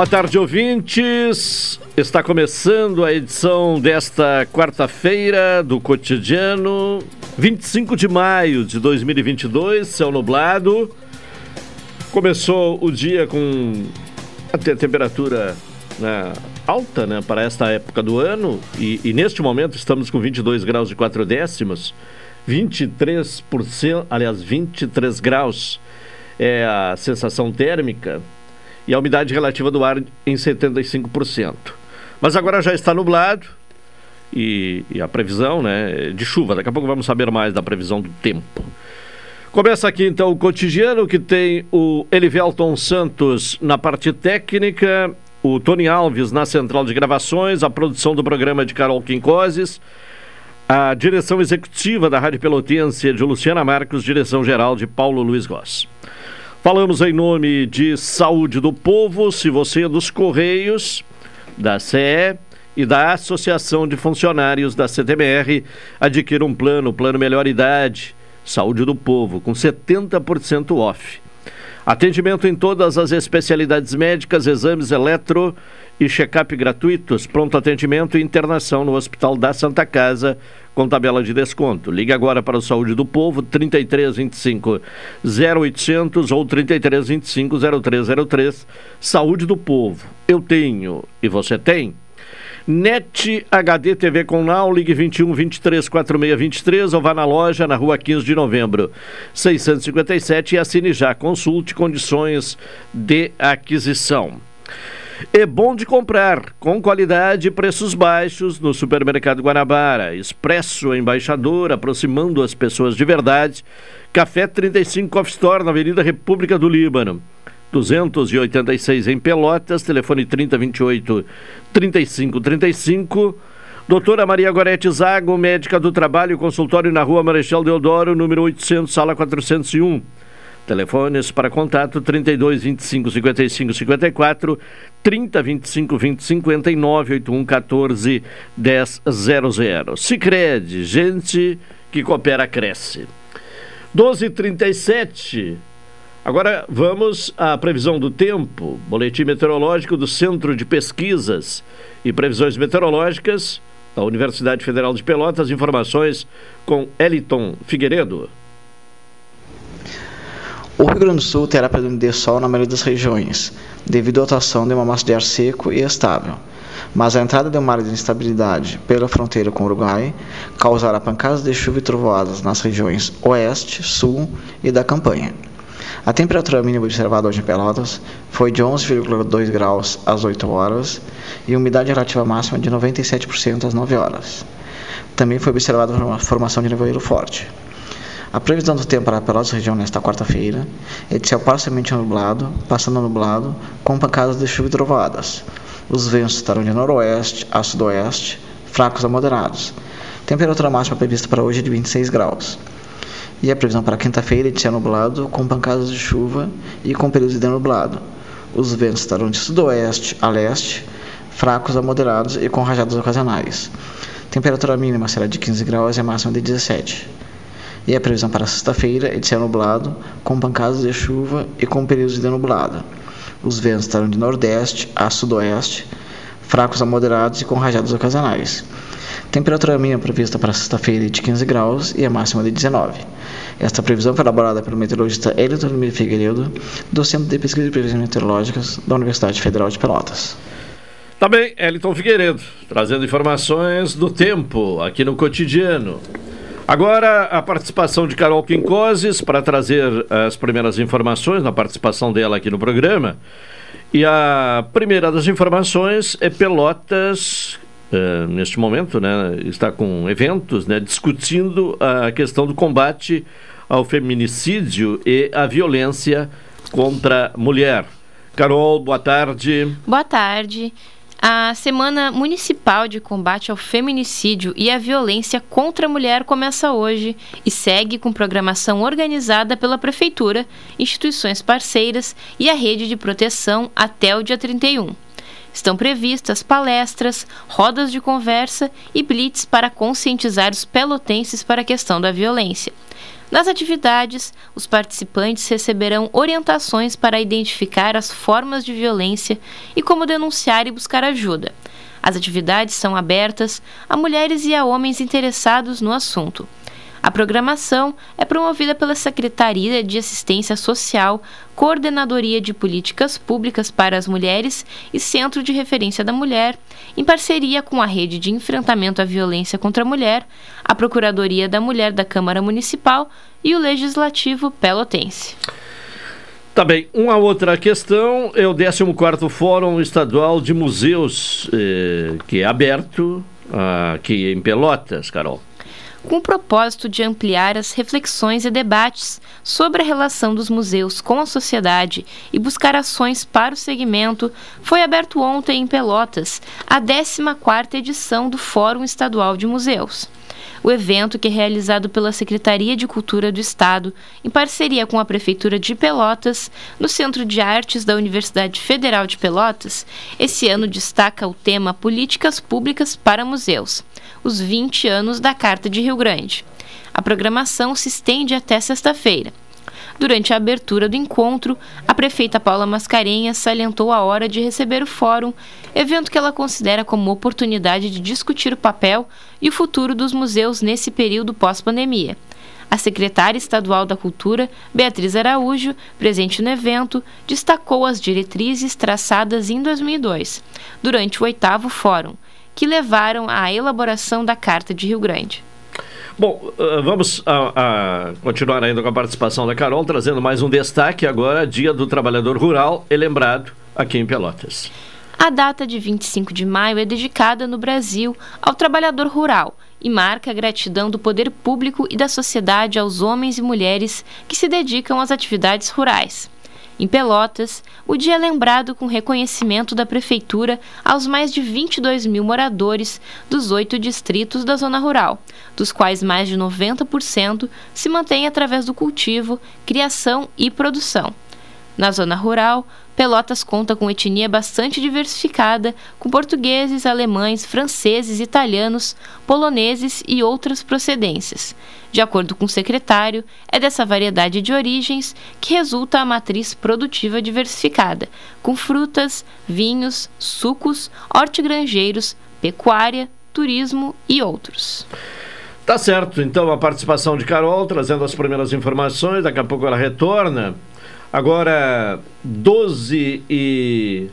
Boa tarde, ouvintes. Está começando a edição desta quarta-feira do Cotidiano, 25 de maio de 2022, céu nublado. Começou o dia com a temperatura né, alta né, para esta época do ano e, e, neste momento estamos com 22 graus e 4 décimos, 23%, aliás, 23 graus é a sensação térmica e a umidade relativa do ar em 75%. Mas agora já está nublado e, e, a previsão né, de chuva. Daqui a pouco vamos saber mais da previsão do tempo. Começa aqui então o cotidiano que tem o Elivelton Santos na parte técnica, o Tony Alves na central de gravações, a produção do programa de Carol Quincoses, a direção executiva da Rádio Pelotense de Luciana Marcos, direção geral de Paulo Luiz Goss. Falamos em nome de Saúde do Povo, se você é dos Correios, da CE e da Associação de Funcionários da CTMR, adquira um plano, plano Melhor Idade, Saúde do Povo, com 70% off. Atendimento em todas as especialidades médicas, exames eletro e check-up gratuitos, pronto atendimento e internação no Hospital da Santa Casa, com tabela de desconto. Ligue agora para o Saúde do Povo, 3325 0800 ou 3325 0303. Saúde do Povo. Eu tenho e você tem? NET HD TV com Now, ligue 21 23 46 23 ou vá na loja na rua 15 de novembro 657 e assine já. Consulte condições de aquisição. É bom de comprar, com qualidade e preços baixos no Supermercado Guanabara. Expresso Embaixador, aproximando as pessoas de verdade. Café 35 Coffee Store, na Avenida República do Líbano. 286 em Pelotas, telefone 3028 3535. Doutora Maria Gorete Zago, médica do trabalho, consultório na rua Marechal Deodoro, número 800, sala 401. Telefones para contato 32 25 55 54, 30 25 20 59, 81 14 10 00. Sicredi, gente que coopera cresce. 12:37. Agora vamos à previsão do tempo. Boletim meteorológico do Centro de Pesquisas e Previsões Meteorológicas da Universidade Federal de Pelotas. Informações com Eliton Figueiredo. O Rio Grande do Sul terá predomínio de sol na maioria das regiões, devido à atuação de uma massa de ar seco e estável. Mas a entrada de uma área de instabilidade pela fronteira com o Uruguai causará pancadas de chuva e trovoadas nas regiões oeste, sul e da campanha. A temperatura mínima observada hoje em Pelotas foi de 11,2 graus às 8 horas e umidade relativa máxima de 97% às 9 horas. Também foi observada uma formação de nevoeiro forte. A previsão do tempo para a Pelotas região nesta quarta-feira é de céu parcialmente nublado, passando nublado, com pancadas de chuva e trovoadas. Os ventos estarão de noroeste a sudoeste, fracos a moderados. Temperatura máxima prevista para hoje é de 26 graus. E a previsão para quinta-feira é de céu nublado, com pancadas de chuva e com períodos de nublado. Os ventos estarão de sudoeste a leste, fracos a moderados e com rajadas ocasionais. Temperatura mínima será de 15 graus e a máxima de 17 e a previsão para sexta-feira é de céu nublado, com pancadas de chuva e com períodos de nublado. Os ventos estarão de nordeste a sudoeste, fracos a moderados e com rajadas ocasionais. Temperatura mínima prevista para sexta-feira de 15 graus e a máxima de 19. Esta previsão foi elaborada pelo meteorologista Elton Figueiredo, do Centro de Pesquisa e Previsões Meteorológicas da Universidade Federal de Pelotas. Tá bem, Elton Figueiredo, trazendo informações do tempo aqui no cotidiano. Agora, a participação de Carol Quincoses para trazer as primeiras informações, na participação dela aqui no programa. E a primeira das informações é Pelotas, uh, neste momento, né, está com eventos né, discutindo a questão do combate ao feminicídio e à violência contra a mulher. Carol, boa tarde. Boa tarde. A Semana Municipal de Combate ao Feminicídio e à Violência contra a Mulher começa hoje e segue com programação organizada pela Prefeitura, instituições parceiras e a rede de proteção até o dia 31. Estão previstas palestras, rodas de conversa e blitz para conscientizar os pelotenses para a questão da violência. Nas atividades, os participantes receberão orientações para identificar as formas de violência e como denunciar e buscar ajuda. As atividades são abertas a mulheres e a homens interessados no assunto. A programação é promovida pela Secretaria de Assistência Social, Coordenadoria de Políticas Públicas para as Mulheres e Centro de Referência da Mulher, em parceria com a Rede de Enfrentamento à Violência contra a Mulher, a Procuradoria da Mulher da Câmara Municipal e o Legislativo Pelotense. Tá bem, uma outra questão é o 14º Fórum Estadual de Museus, eh, que é aberto aqui em Pelotas, Carol com o propósito de ampliar as reflexões e debates sobre a relação dos museus com a sociedade e buscar ações para o segmento, foi aberto ontem em Pelotas a 14ª edição do Fórum Estadual de Museus. O evento, que é realizado pela Secretaria de Cultura do Estado, em parceria com a Prefeitura de Pelotas, no Centro de Artes da Universidade Federal de Pelotas, esse ano destaca o tema Políticas Públicas para Museus os 20 anos da Carta de Rio Grande. A programação se estende até sexta-feira. Durante a abertura do encontro, a prefeita Paula Mascarenhas salientou a hora de receber o fórum, evento que ela considera como oportunidade de discutir o papel e o futuro dos museus nesse período pós-pandemia. A secretária estadual da Cultura, Beatriz Araújo, presente no evento, destacou as diretrizes traçadas em 2002, durante o oitavo fórum, que levaram à elaboração da Carta de Rio Grande. Bom, uh, vamos a, a continuar ainda com a participação da Carol, trazendo mais um destaque agora, Dia do Trabalhador Rural, é lembrado aqui em Pelotas. A data de 25 de maio é dedicada no Brasil ao trabalhador rural e marca a gratidão do poder público e da sociedade aos homens e mulheres que se dedicam às atividades rurais. Em Pelotas, o dia é lembrado com reconhecimento da Prefeitura aos mais de 22 mil moradores dos oito distritos da zona rural, dos quais mais de 90% se mantém através do cultivo, criação e produção. Na zona rural, Pelotas conta com etnia bastante diversificada, com portugueses, alemães, franceses, italianos, poloneses e outras procedências. De acordo com o secretário, é dessa variedade de origens que resulta a matriz produtiva diversificada, com frutas, vinhos, sucos, hortigranjeiros, pecuária, turismo e outros. Tá certo, então a participação de Carol trazendo as primeiras informações, daqui a pouco ela retorna. Agora, 12 e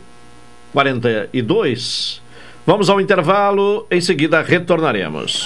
42. Vamos ao intervalo, em seguida retornaremos.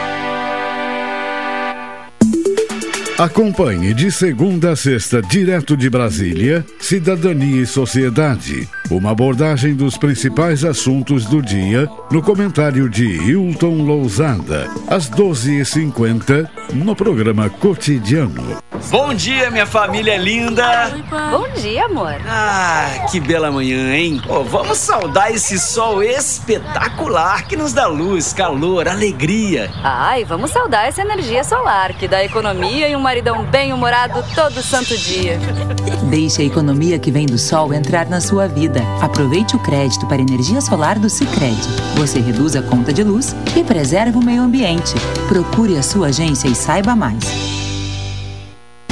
Acompanhe de segunda a sexta, direto de Brasília, Cidadania e Sociedade. Uma abordagem dos principais assuntos do dia no comentário de Hilton Lousada, às 12h50, no programa Cotidiano. Bom dia, minha família linda! Bom dia, amor. Ah, que bela manhã, hein? Oh, vamos saudar esse sol espetacular que nos dá luz, calor, alegria. Ai, vamos saudar essa energia solar que dá economia e um maridão bem-humorado todo santo dia. Deixe a economia que vem do sol entrar na sua vida. Aproveite o crédito para energia solar do Sicredi. Você reduz a conta de luz e preserva o meio ambiente. Procure a sua agência e saiba mais.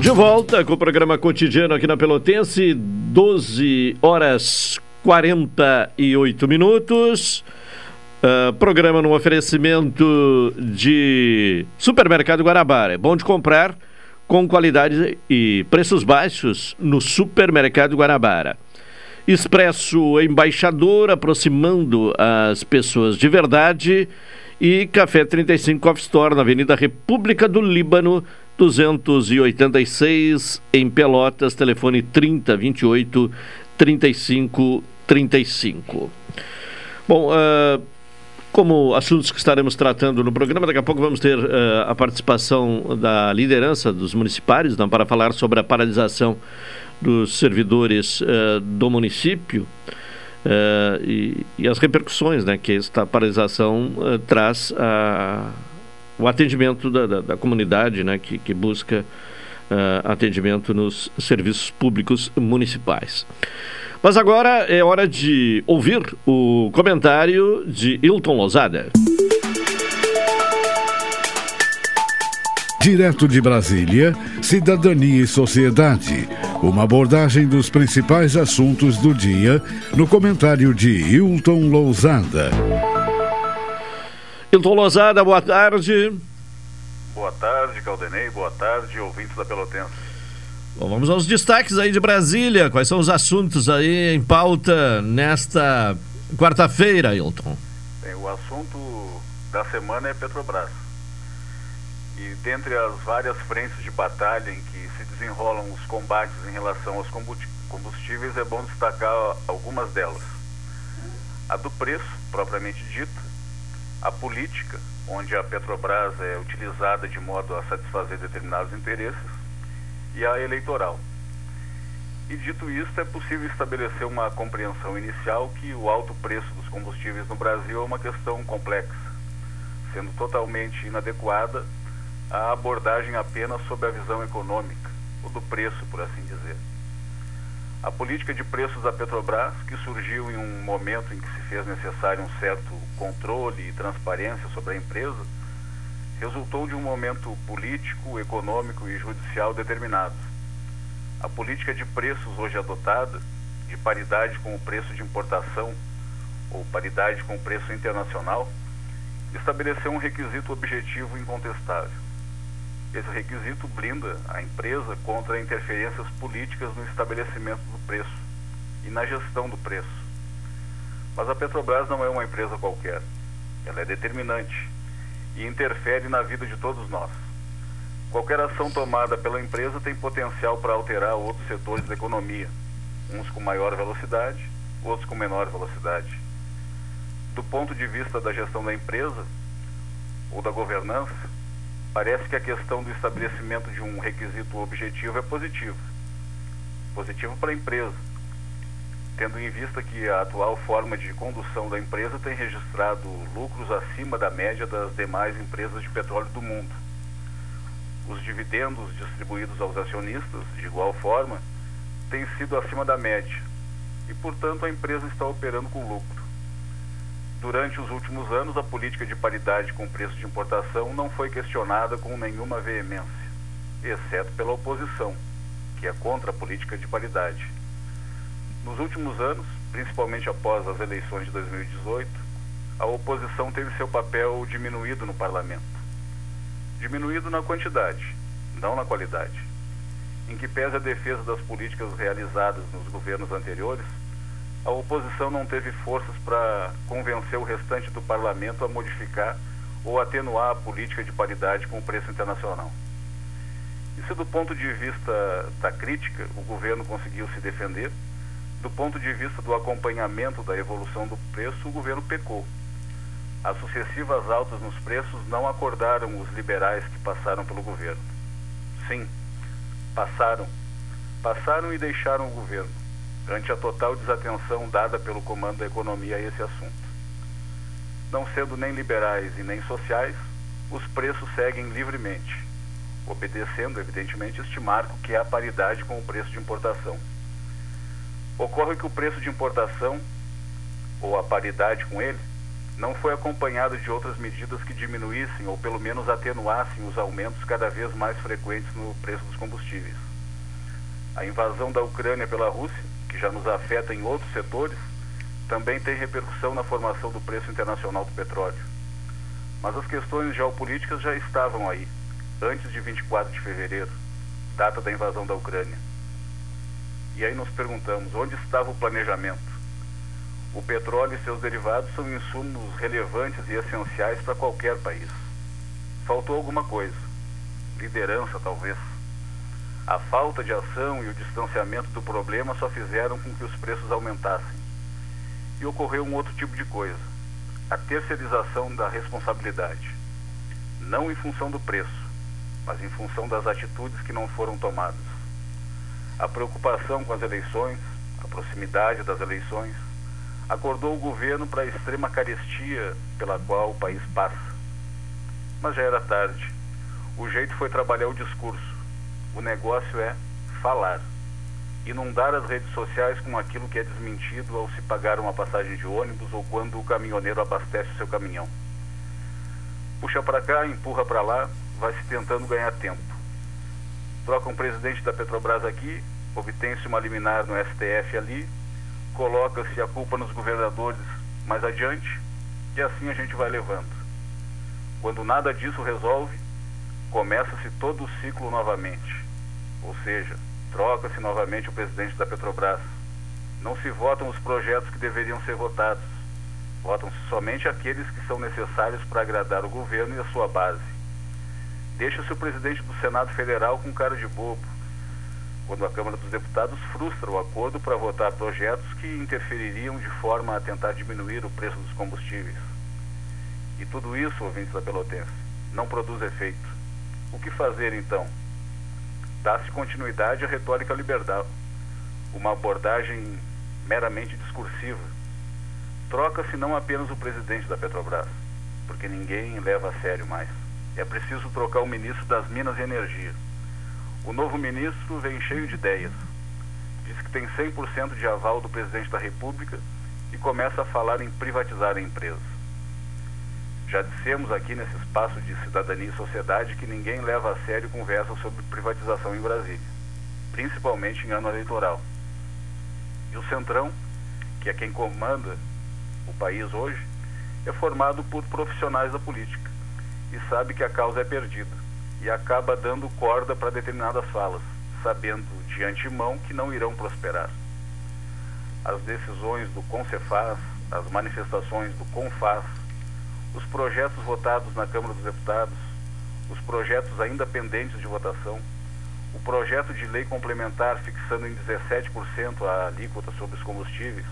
De volta com o programa cotidiano aqui na Pelotense, 12 horas 48 minutos. Uh, programa no oferecimento de Supermercado Guarabara. É bom de comprar com qualidade e preços baixos no Supermercado Guarabara. Expresso Embaixador, aproximando as pessoas de verdade. E Café 35 Coffee Store, na Avenida República do Líbano, 286, em Pelotas, telefone 3028 3535. Bom, uh, como assuntos que estaremos tratando no programa, daqui a pouco vamos ter uh, a participação da liderança dos municipários né, para falar sobre a paralisação dos servidores uh, do município. Uh, e, e, as repercussões né, que esta paralisação uh, traz a, o atendimento da, da, da comunidade né, que, que busca uh, atendimento nos serviços públicos municipais. Mas agora é hora de ouvir o comentário de Hilton Lozada. Direto de Brasília, Cidadania e Sociedade. Uma abordagem dos principais assuntos do dia no comentário de Hilton Lousada. Hilton Lousada, boa tarde. Boa tarde, Caldenei. Boa tarde, ouvintes da Pelotense. Bom, vamos aos destaques aí de Brasília. Quais são os assuntos aí em pauta nesta quarta-feira, Hilton? Bem, o assunto da semana é Petrobras. E dentre as várias frentes de batalha em que se desenrolam os combates em relação aos combustíveis, é bom destacar algumas delas. A do preço, propriamente dita, a política, onde a Petrobras é utilizada de modo a satisfazer determinados interesses, e a eleitoral. E dito isto, é possível estabelecer uma compreensão inicial que o alto preço dos combustíveis no Brasil é uma questão complexa, sendo totalmente inadequada a abordagem apenas sob a visão econômica, ou do preço, por assim dizer. A política de preços da Petrobras, que surgiu em um momento em que se fez necessário um certo controle e transparência sobre a empresa, resultou de um momento político, econômico e judicial determinado. A política de preços hoje adotada, de paridade com o preço de importação ou paridade com o preço internacional, estabeleceu um requisito objetivo incontestável esse requisito blinda a empresa contra interferências políticas no estabelecimento do preço e na gestão do preço. Mas a Petrobras não é uma empresa qualquer. Ela é determinante e interfere na vida de todos nós. Qualquer ação tomada pela empresa tem potencial para alterar outros setores da economia, uns com maior velocidade, outros com menor velocidade. Do ponto de vista da gestão da empresa ou da governança, Parece que a questão do estabelecimento de um requisito objetivo é positivo. Positivo para a empresa, tendo em vista que a atual forma de condução da empresa tem registrado lucros acima da média das demais empresas de petróleo do mundo. Os dividendos distribuídos aos acionistas, de igual forma, têm sido acima da média e, portanto, a empresa está operando com lucro. Durante os últimos anos, a política de paridade com preço de importação não foi questionada com nenhuma veemência, exceto pela oposição, que é contra a política de paridade. Nos últimos anos, principalmente após as eleições de 2018, a oposição teve seu papel diminuído no parlamento. Diminuído na quantidade, não na qualidade. Em que pese a defesa das políticas realizadas nos governos anteriores, a oposição não teve forças para convencer o restante do parlamento a modificar ou atenuar a política de paridade com o preço internacional. E se do ponto de vista da crítica o governo conseguiu se defender, do ponto de vista do acompanhamento da evolução do preço, o governo pecou. As sucessivas altas nos preços não acordaram os liberais que passaram pelo governo. Sim, passaram. Passaram e deixaram o governo ante a total desatenção dada pelo comando da economia a esse assunto. Não sendo nem liberais e nem sociais, os preços seguem livremente, obedecendo, evidentemente, este marco que é a paridade com o preço de importação. Ocorre que o preço de importação, ou a paridade com ele, não foi acompanhado de outras medidas que diminuíssem ou pelo menos atenuassem os aumentos cada vez mais frequentes no preço dos combustíveis. A invasão da Ucrânia pela Rússia que já nos afeta em outros setores, também tem repercussão na formação do preço internacional do petróleo. Mas as questões geopolíticas já estavam aí, antes de 24 de fevereiro, data da invasão da Ucrânia. E aí nos perguntamos, onde estava o planejamento? O petróleo e seus derivados são insumos relevantes e essenciais para qualquer país. Faltou alguma coisa. Liderança, talvez. A falta de ação e o distanciamento do problema só fizeram com que os preços aumentassem. E ocorreu um outro tipo de coisa: a terceirização da responsabilidade. Não em função do preço, mas em função das atitudes que não foram tomadas. A preocupação com as eleições, a proximidade das eleições, acordou o governo para a extrema carestia pela qual o país passa. Mas já era tarde. O jeito foi trabalhar o discurso. O negócio é falar. Inundar as redes sociais com aquilo que é desmentido ao se pagar uma passagem de ônibus ou quando o caminhoneiro abastece o seu caminhão. Puxa para cá, empurra para lá, vai se tentando ganhar tempo. Troca um presidente da Petrobras aqui, obtém-se uma liminar no STF ali, coloca-se a culpa nos governadores mais adiante e assim a gente vai levando. Quando nada disso resolve, começa-se todo o ciclo novamente. Ou seja, troca-se novamente o presidente da Petrobras. Não se votam os projetos que deveriam ser votados. Votam-se somente aqueles que são necessários para agradar o governo e a sua base. Deixa-se o presidente do Senado Federal com cara de bobo quando a Câmara dos Deputados frustra o acordo para votar projetos que interfeririam de forma a tentar diminuir o preço dos combustíveis. E tudo isso, ouvintes da Pelotense, não produz efeito. O que fazer então? Dá-se continuidade à retórica liberal, uma abordagem meramente discursiva. Troca-se não apenas o presidente da Petrobras, porque ninguém leva a sério mais. É preciso trocar o ministro das Minas e Energia o novo ministro vem cheio de ideias. Diz que tem 100% de aval do presidente da República e começa a falar em privatizar a empresa. Já dissemos aqui nesse espaço de cidadania e sociedade que ninguém leva a sério conversa sobre privatização em Brasília, principalmente em ano eleitoral. E o Centrão, que é quem comanda o país hoje, é formado por profissionais da política e sabe que a causa é perdida e acaba dando corda para determinadas falas, sabendo de antemão que não irão prosperar. As decisões do Concefaz, as manifestações do Confaz, os projetos votados na Câmara dos Deputados, os projetos ainda pendentes de votação, o projeto de lei complementar fixando em 17% a alíquota sobre os combustíveis,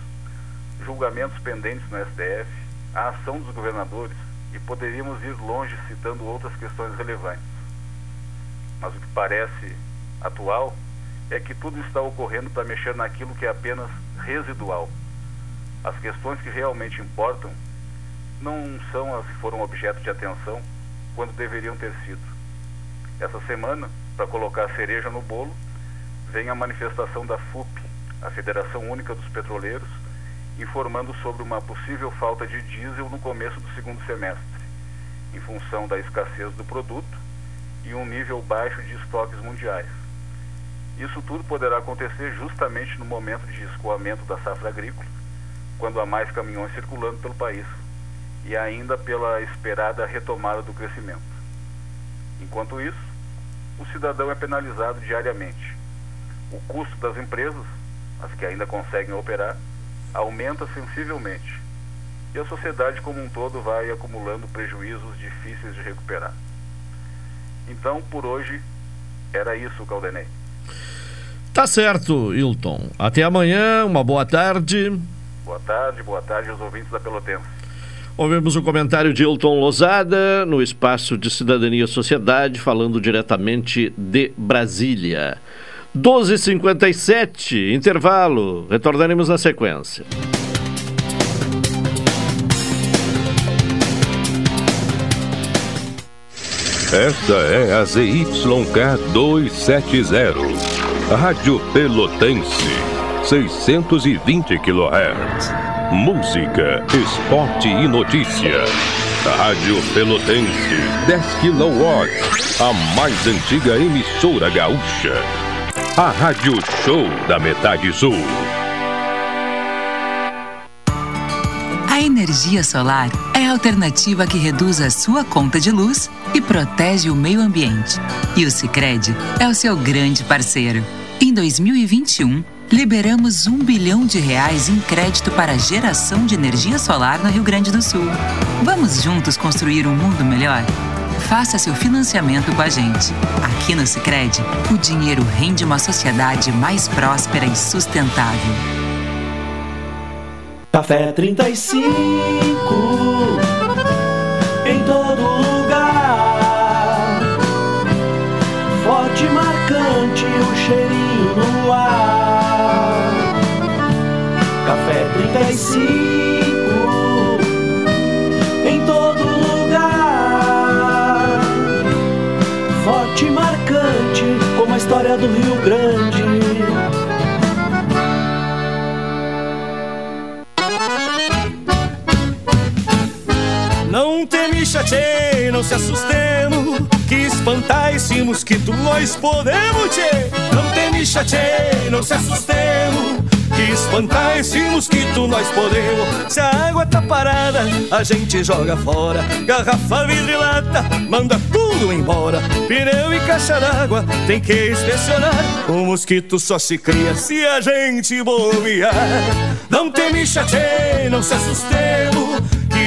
julgamentos pendentes no STF, a ação dos governadores, e poderíamos ir longe citando outras questões relevantes mas o que parece atual é que tudo está ocorrendo para mexer naquilo que é apenas residual. As questões que realmente importam não são foram objeto de atenção quando deveriam ter sido. Essa semana, para colocar a cereja no bolo, vem a manifestação da FUP, a Federação Única dos Petroleiros, informando sobre uma possível falta de diesel no começo do segundo semestre, em função da escassez do produto e um nível baixo de estoques mundiais. Isso tudo poderá acontecer justamente no momento de escoamento da safra agrícola, quando há mais caminhões circulando pelo país, e ainda pela esperada retomada do crescimento. Enquanto isso, o cidadão é penalizado diariamente. O custo das empresas, as que ainda conseguem operar, aumenta sensivelmente. E a sociedade como um todo vai acumulando prejuízos difíceis de recuperar. Então, por hoje, era isso, Caldenei. Tá certo, Hilton. Até amanhã, uma boa tarde. Boa tarde, boa tarde aos ouvintes da Pelotense. Ouvimos o comentário de Hilton Lozada no espaço de Cidadania e Sociedade, falando diretamente de Brasília. 12h57, intervalo. Retornaremos na sequência. Esta é a ZYK 270, Rádio Pelotense, 620 kHz. Música, esporte e notícia. Rádio Pelotense, 10 kW, a mais antiga emissora gaúcha. A Rádio Show da Metade Sul. A energia solar é a alternativa que reduz a sua conta de luz e protege o meio ambiente. E o Sicredi é o seu grande parceiro. Em 2021, liberamos um bilhão de reais em crédito para geração de energia solar no Rio Grande do Sul. Vamos juntos construir um mundo melhor? Faça seu financiamento com a gente. Aqui no Sicredi, o dinheiro rende uma sociedade mais próspera e sustentável. Café 35 em todo 35 em todo lugar. Forte e marcante como a história do Rio Grande. Não teme não se assustemos Que espantar esse mosquito nós podemos, tchê Não teme não se assustemos Que espantar esse mosquito nós podemos. Se a água tá parada, a gente joga fora. Garrafa, vidro e lata, manda tudo embora. Pneu e caixa d'água, tem que inspecionar. O mosquito só se cria se a gente bobear. Não teme chatê, não se assustemos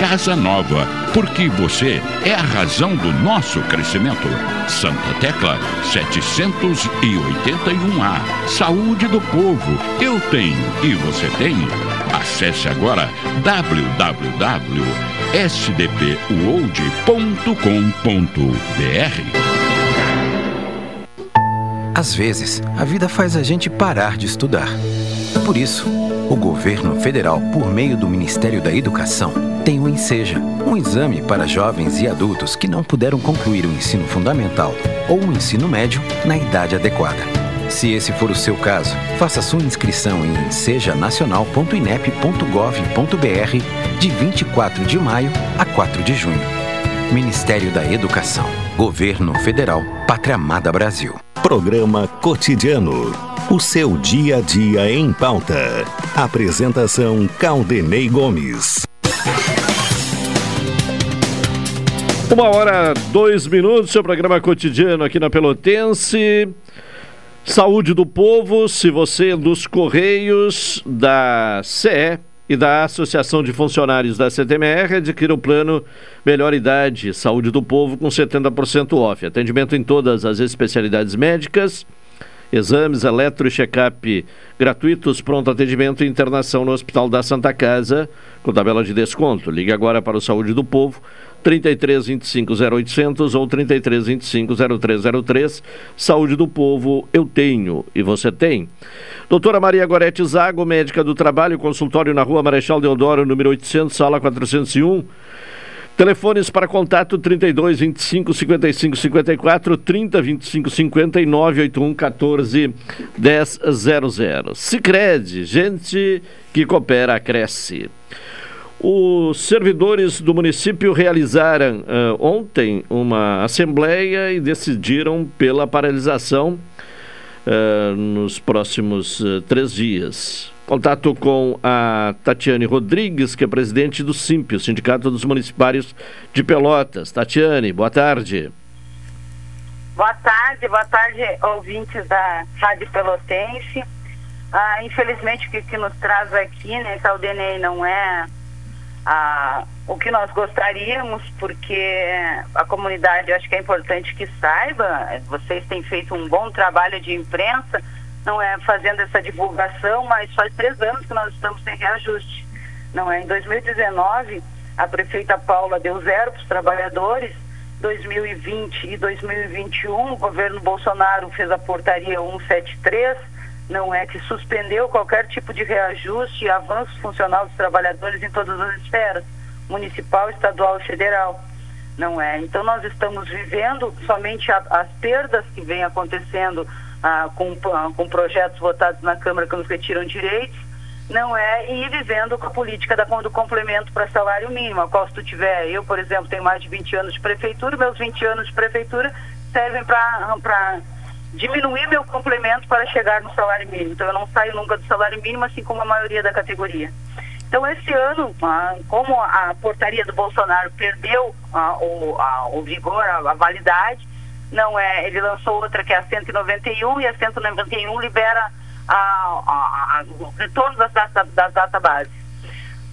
casa nova, porque você é a razão do nosso crescimento. Santa Tecla 781A. Saúde do povo. Eu tenho e você tem. Acesse agora www.sdpuold.com.br. Às vezes, a vida faz a gente parar de estudar. Por isso, o governo federal, por meio do Ministério da Educação, tem o Enseja, um exame para jovens e adultos que não puderam concluir o ensino fundamental ou o ensino médio na idade adequada. Se esse for o seu caso, faça sua inscrição em sejanacional.inep.gov.br de 24 de maio a 4 de junho. Ministério da Educação, Governo Federal, Pátria Amada Brasil. Programa Cotidiano. O seu dia a dia em pauta. Apresentação Caldenei Gomes. Uma hora, dois minutos, seu programa cotidiano aqui na Pelotense. Saúde do povo, se você é dos Correios, da CE e da Associação de Funcionários da CTMR, adquira o plano Melhor Idade Saúde do Povo com 70% off. Atendimento em todas as especialidades médicas, exames, eletro e check-up gratuitos, pronto atendimento e internação no Hospital da Santa Casa, com tabela de desconto. Ligue agora para o Saúde do Povo, 33 25 0800 ou 33 25 0303. Saúde do povo, eu tenho e você tem. Doutora Maria Gorete Zago, médica do trabalho, consultório na rua Marechal Deodoro, número 800, sala 401. Telefones para contato 32 25 55 54 30 25 59 81 14 10 00. Sicredi, gente que coopera cresce. Os servidores do município realizaram uh, ontem uma assembleia e decidiram pela paralisação uh, nos próximos uh, três dias. Contato com a Tatiane Rodrigues, que é presidente do SIMP, o Sindicato dos Municipários de Pelotas. Tatiane, boa tarde. Boa tarde, boa tarde, ouvintes da Rádio Pelotense. Ah, infelizmente, o que, que, nos traz aqui né, DNI não é ah, o que nós gostaríamos, porque a comunidade, eu acho que é importante que saiba, vocês têm feito um bom trabalho de imprensa, não é fazendo essa divulgação, mas faz três anos que nós estamos sem reajuste. Não é? Em 2019, a prefeita Paula deu zero para os trabalhadores. 2020 e 2021, o governo Bolsonaro fez a portaria 173, não é que suspendeu qualquer tipo de reajuste e avanço funcional dos trabalhadores em todas as esferas, municipal, estadual e federal. Não é? Então nós estamos vivendo somente a, as perdas que vêm acontecendo ah, com, ah, com projetos votados na Câmara que nos retiram direitos, não é ir vivendo com a política da, do complemento para salário mínimo, a qual se tu tiver, eu, por exemplo, tenho mais de 20 anos de prefeitura, meus 20 anos de prefeitura servem para diminuir meu complemento para chegar no salário mínimo. Então eu não saio nunca do salário mínimo, assim como a maioria da categoria. Então esse ano, como a portaria do Bolsonaro perdeu ah, o, a, o vigor, a, a validade, não é, ele lançou outra que é a 191 e a 191 libera a, a, a, o retorno das, data, das databases.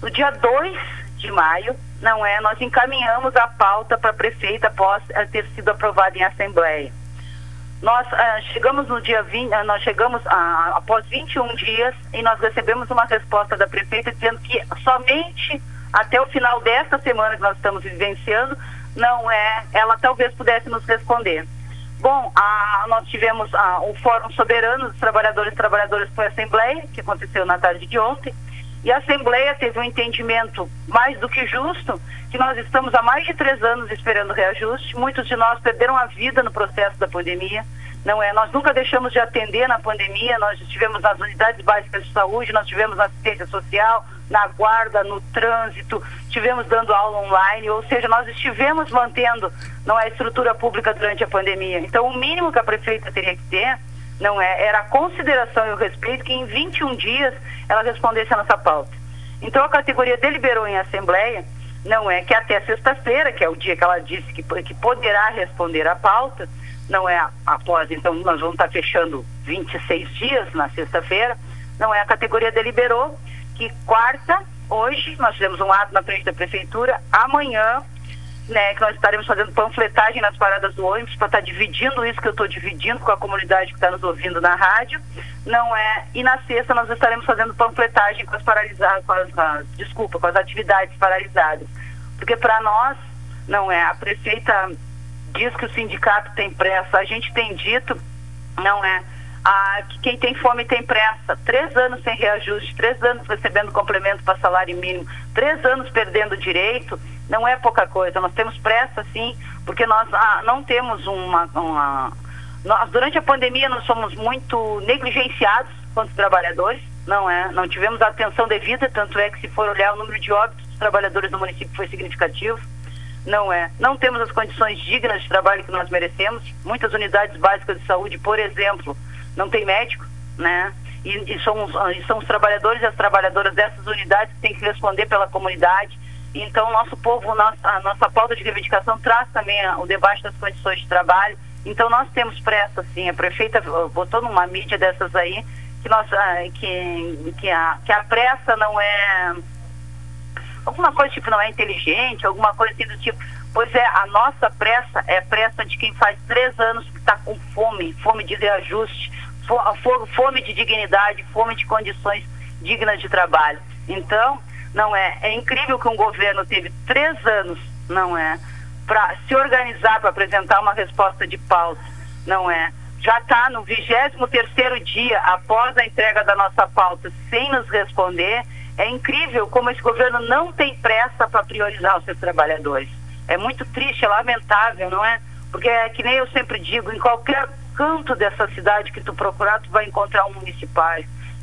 No dia 2 de maio, não é, nós encaminhamos a pauta para a prefeita após ter sido aprovada em assembleia. Nós ah, chegamos no dia 20, ah, nós chegamos ah, após 21 dias e nós recebemos uma resposta da prefeita dizendo que somente até o final desta semana que nós estamos vivenciando não é, ela talvez pudesse nos responder. Bom, a, nós tivemos o Fórum Soberano dos Trabalhadores e Trabalhadoras a Assembleia, que aconteceu na tarde de ontem, e a Assembleia teve um entendimento mais do que justo, que nós estamos há mais de três anos esperando reajuste, muitos de nós perderam a vida no processo da pandemia, não é? Nós nunca deixamos de atender na pandemia, nós estivemos nas unidades básicas de saúde, nós tivemos na assistência social, na guarda, no trânsito, estivemos dando aula online, ou seja, nós estivemos mantendo não é, a estrutura pública durante a pandemia. Então, o mínimo que a prefeita teria que ter não é, era a consideração e o respeito que em 21 dias ela respondesse a nossa pauta. Então, a categoria deliberou em assembleia, não é que até sexta-feira, que é o dia que ela disse que, que poderá responder a pauta, não é após, então nós vamos estar fechando 26 dias na sexta-feira, não é a categoria deliberou que quarta, hoje, nós fizemos um ato na frente da prefeitura, amanhã, né, que nós estaremos fazendo panfletagem nas paradas do ônibus para estar tá dividindo isso que eu estou dividindo com a comunidade que está nos ouvindo na rádio, não é? E na sexta nós estaremos fazendo panfletagem com as paralisadas, com as, desculpa, com as atividades paralisadas, porque para nós, não é? A prefeita diz que o sindicato tem pressa, a gente tem dito, não é? Ah, que quem tem fome tem pressa. Três anos sem reajuste, três anos recebendo complemento para salário mínimo, três anos perdendo direito, não é pouca coisa. Nós temos pressa, sim, porque nós ah, não temos uma, uma. Nós, durante a pandemia, nós somos muito negligenciados quanto trabalhadores, não é? Não tivemos a atenção devida, tanto é que, se for olhar o número de óbitos dos trabalhadores do município, foi significativo. Não é. Não temos as condições dignas de trabalho que nós merecemos. Muitas unidades básicas de saúde, por exemplo, não tem médico, né? E, e, somos, e são os trabalhadores e as trabalhadoras dessas unidades que têm que responder pela comunidade. Então, nosso povo, nossa, a nossa pauta de reivindicação traz também o debate das condições de trabalho. Então, nós temos pressa, sim. A prefeita botou numa mídia dessas aí que, nós, que, que, a, que a pressa não é alguma coisa tipo não é inteligente, alguma coisa assim do tipo. Pois é, a nossa pressa é pressa de quem faz três anos que está com fome, fome de reajuste, fome de dignidade, fome de condições dignas de trabalho. Então, não é, é incrível que um governo teve três anos, não é, para se organizar para apresentar uma resposta de pauta, não é. Já está no 23 terceiro dia após a entrega da nossa pauta sem nos responder. É incrível como esse governo não tem pressa para priorizar os seus trabalhadores. É muito triste, é lamentável, não é? Porque é que nem eu sempre digo, em qualquer canto dessa cidade que tu procurar, tu vai encontrar um municipal.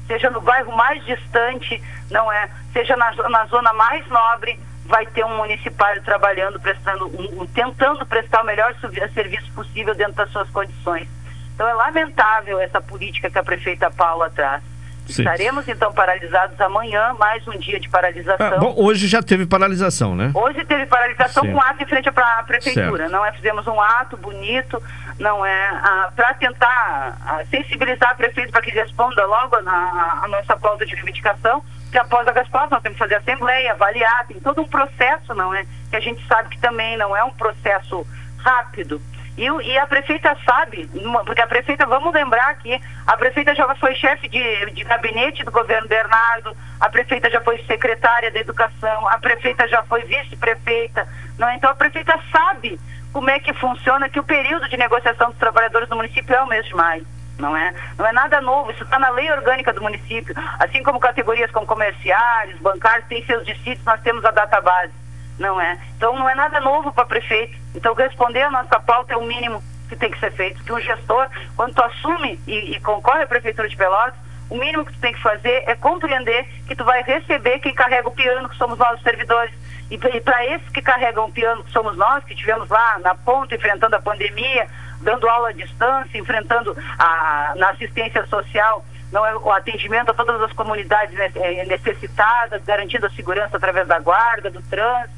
Seja no bairro mais distante, não é? Seja na, na zona mais nobre, vai ter um municipal trabalhando, prestando, um, tentando prestar o melhor serviço possível dentro das suas condições. Então é lamentável essa política que a prefeita Paula traz. Sim. Estaremos então paralisados amanhã, mais um dia de paralisação. Ah, bom, hoje já teve paralisação, né? Hoje teve paralisação Sim. com ato em frente à prefeitura. Certo. Não é? Fizemos um ato bonito, não é? Ah, para tentar ah, sensibilizar a prefeita para que responda logo na a nossa pauta de reivindicação. Que após a resposta nós temos que fazer assembleia, avaliar, tem todo um processo, não é? Que a gente sabe que também não é um processo rápido. E, e, a prefeita sabe, porque a prefeita, vamos lembrar que a prefeita já foi chefe de, de gabinete do governo Bernardo, a prefeita já foi secretária da educação, a prefeita já foi vice-prefeita, não é? então a prefeita sabe como é que funciona, que o período de negociação dos trabalhadores do município é o mês de maio. Não é? Não é nada novo, isso está na lei orgânica do município. Assim como categorias como comerciais, bancários, têm seus dissídios, nós temos a data base não é? Então não é nada novo para prefeito. Então responder a nossa pauta é o mínimo que tem que ser feito. Que um gestor, quando tu assume e, e concorre à prefeitura de Pelotas, o mínimo que tu tem que fazer é compreender que tu vai receber quem carrega o piano, que somos nós os servidores. E, para esses que carregam o piano, que somos nós, que tivemos lá na ponta, enfrentando a pandemia, dando aula à distância, enfrentando a, na assistência social não é, o atendimento a todas as comunidades eh, necessitadas, garantindo a segurança através da guarda, do trânsito,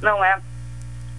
não é?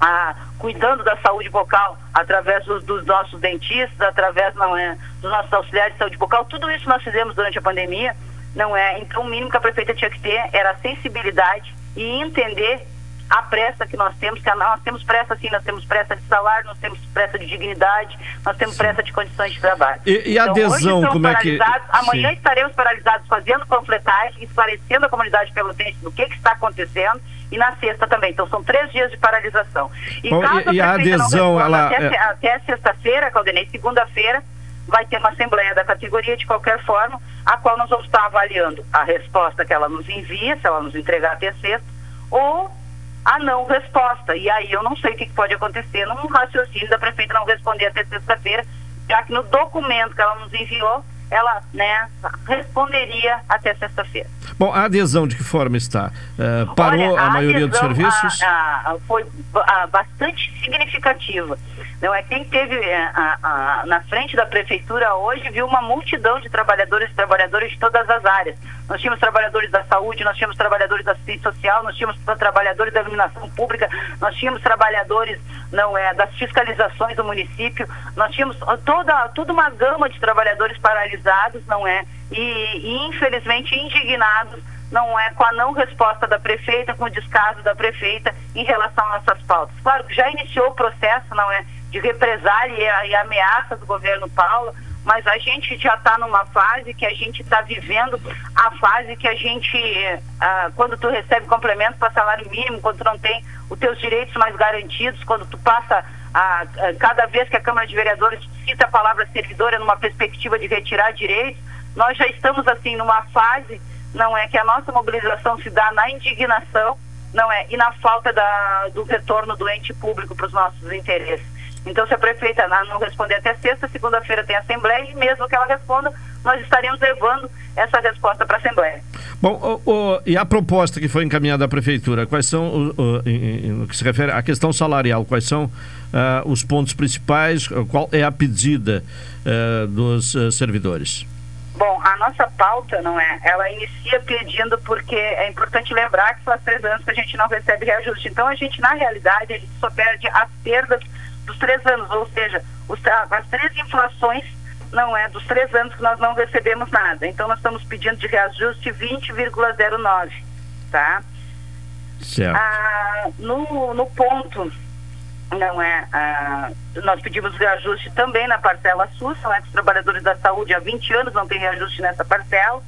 Ah, cuidando da saúde vocal através dos, dos, nossos dentistas, através não é, dos nossos auxiliares de saúde vocal, tudo isso nós fizemos durante a pandemia, não é? Então o mínimo que a prefeita tinha que ter era a sensibilidade e entender a pressa que nós temos, que nós temos pressa sim, nós temos pressa de salário, nós temos pressa de dignidade, nós temos pressa de condições de trabalho. E, e a então, adesão, como é que... Amanhã sim. estaremos paralisados fazendo panfletagem, esclarecendo a comunidade pelotense do que, que está acontecendo e na sexta também. Então são três dias de paralisação. E, Bom, e a, a adesão, ela... Até, até sexta-feira, Caldenei, segunda-feira, vai ter uma assembleia da categoria de qualquer forma, a qual nós vamos estar avaliando a resposta que ela nos envia, se ela nos entregar até sexta, ou a não resposta. E aí eu não sei o que pode acontecer num raciocínio da prefeita não responder até sexta-feira, já que no documento que ela nos enviou, ela né, responderia até sexta-feira. Bom, a adesão de que forma está? Uh, parou Olha, a, a, maioria dos serviços? A, a, foi bastante significativa. Não é quem teve é, na frente da prefeitura hoje viu uma multidão de trabalhadores e trabalhadoras de todas as áreas. Nós tínhamos trabalhadores da saúde, nós tínhamos trabalhadores da assistência social, nós tínhamos trabalhadores da iluminação pública, nós tínhamos trabalhadores não é das fiscalizações do município, nós tínhamos toda toda uma gama de trabalhadores paralisados, não é? e, e infelizmente indignados não é com a não resposta da prefeita, com o descaso da prefeita em relação a essas pautas. Claro que já iniciou o processo, não é, de represália e, ameaça do governo Paulo, mas a gente já está numa fase que a gente está vivendo a fase que a gente, ah, quando tu recebe complemento para salário mínimo, quando tu não tem os teus direitos mais garantidos, quando tu passa a, a, cada vez que a Câmara de Vereadores cita a palavra servidora numa perspectiva de retirar direitos, nós já estamos assim numa fase, não é que a nossa mobilização se dá na indignação, não é, e na falta da, do retorno do ente público para os nossos interesses. Então, se a prefeita não responder até sexta, segunda-feira tem assembleia e mesmo que ela responda, nós estaremos levando essa resposta para a assembleia. Bom, o, o, e a proposta que foi encaminhada à prefeitura, quais são, o, no que se refere à questão salarial, quais são uh, os pontos principais, qual é a pedida uh, dos uh, servidores? Bom, a nossa pauta, não é? Ela inicia pedindo porque é importante lembrar que faz três anos que a gente não recebe reajuste. Então, a gente, na realidade, a gente só perde as perdas dos três anos, ou seja, os, as três inflações, não é? Dos três anos que nós não recebemos nada. Então, nós estamos pedindo de reajuste 20,09, tá? Certo. Ah, no, no ponto não é ah, nós pedimos reajuste também na parcela SUS, são os trabalhadores da saúde há 20 anos não tem reajuste nessa parcela.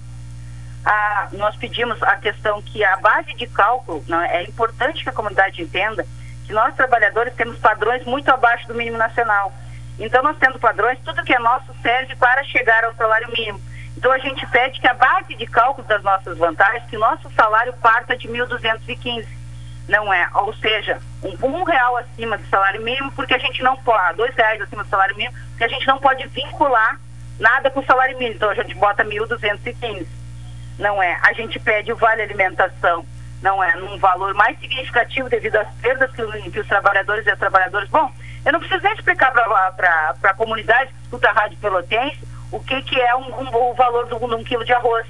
Ah, nós pedimos a questão que a base de cálculo, não é, é importante que a comunidade entenda que nós trabalhadores temos padrões muito abaixo do mínimo nacional. Então nós temos padrões, tudo que é nosso serve para chegar ao salário mínimo. Então a gente pede que a base de cálculo das nossas vantagens, que nosso salário parta de 1.215 não é? Ou seja, um, um real acima do salário mínimo, porque a gente não pode, dois reais acima do salário mínimo, porque a gente não pode vincular nada com o salário mínimo. Então a gente bota 1.215. Não é? A gente pede o vale alimentação, não é? Num valor mais significativo devido às perdas que, que os trabalhadores e as trabalhadoras. Bom, eu não preciso nem explicar para a comunidade que a Rádio Pelotense o que, que é um, um, o valor de um, de um quilo de arroz,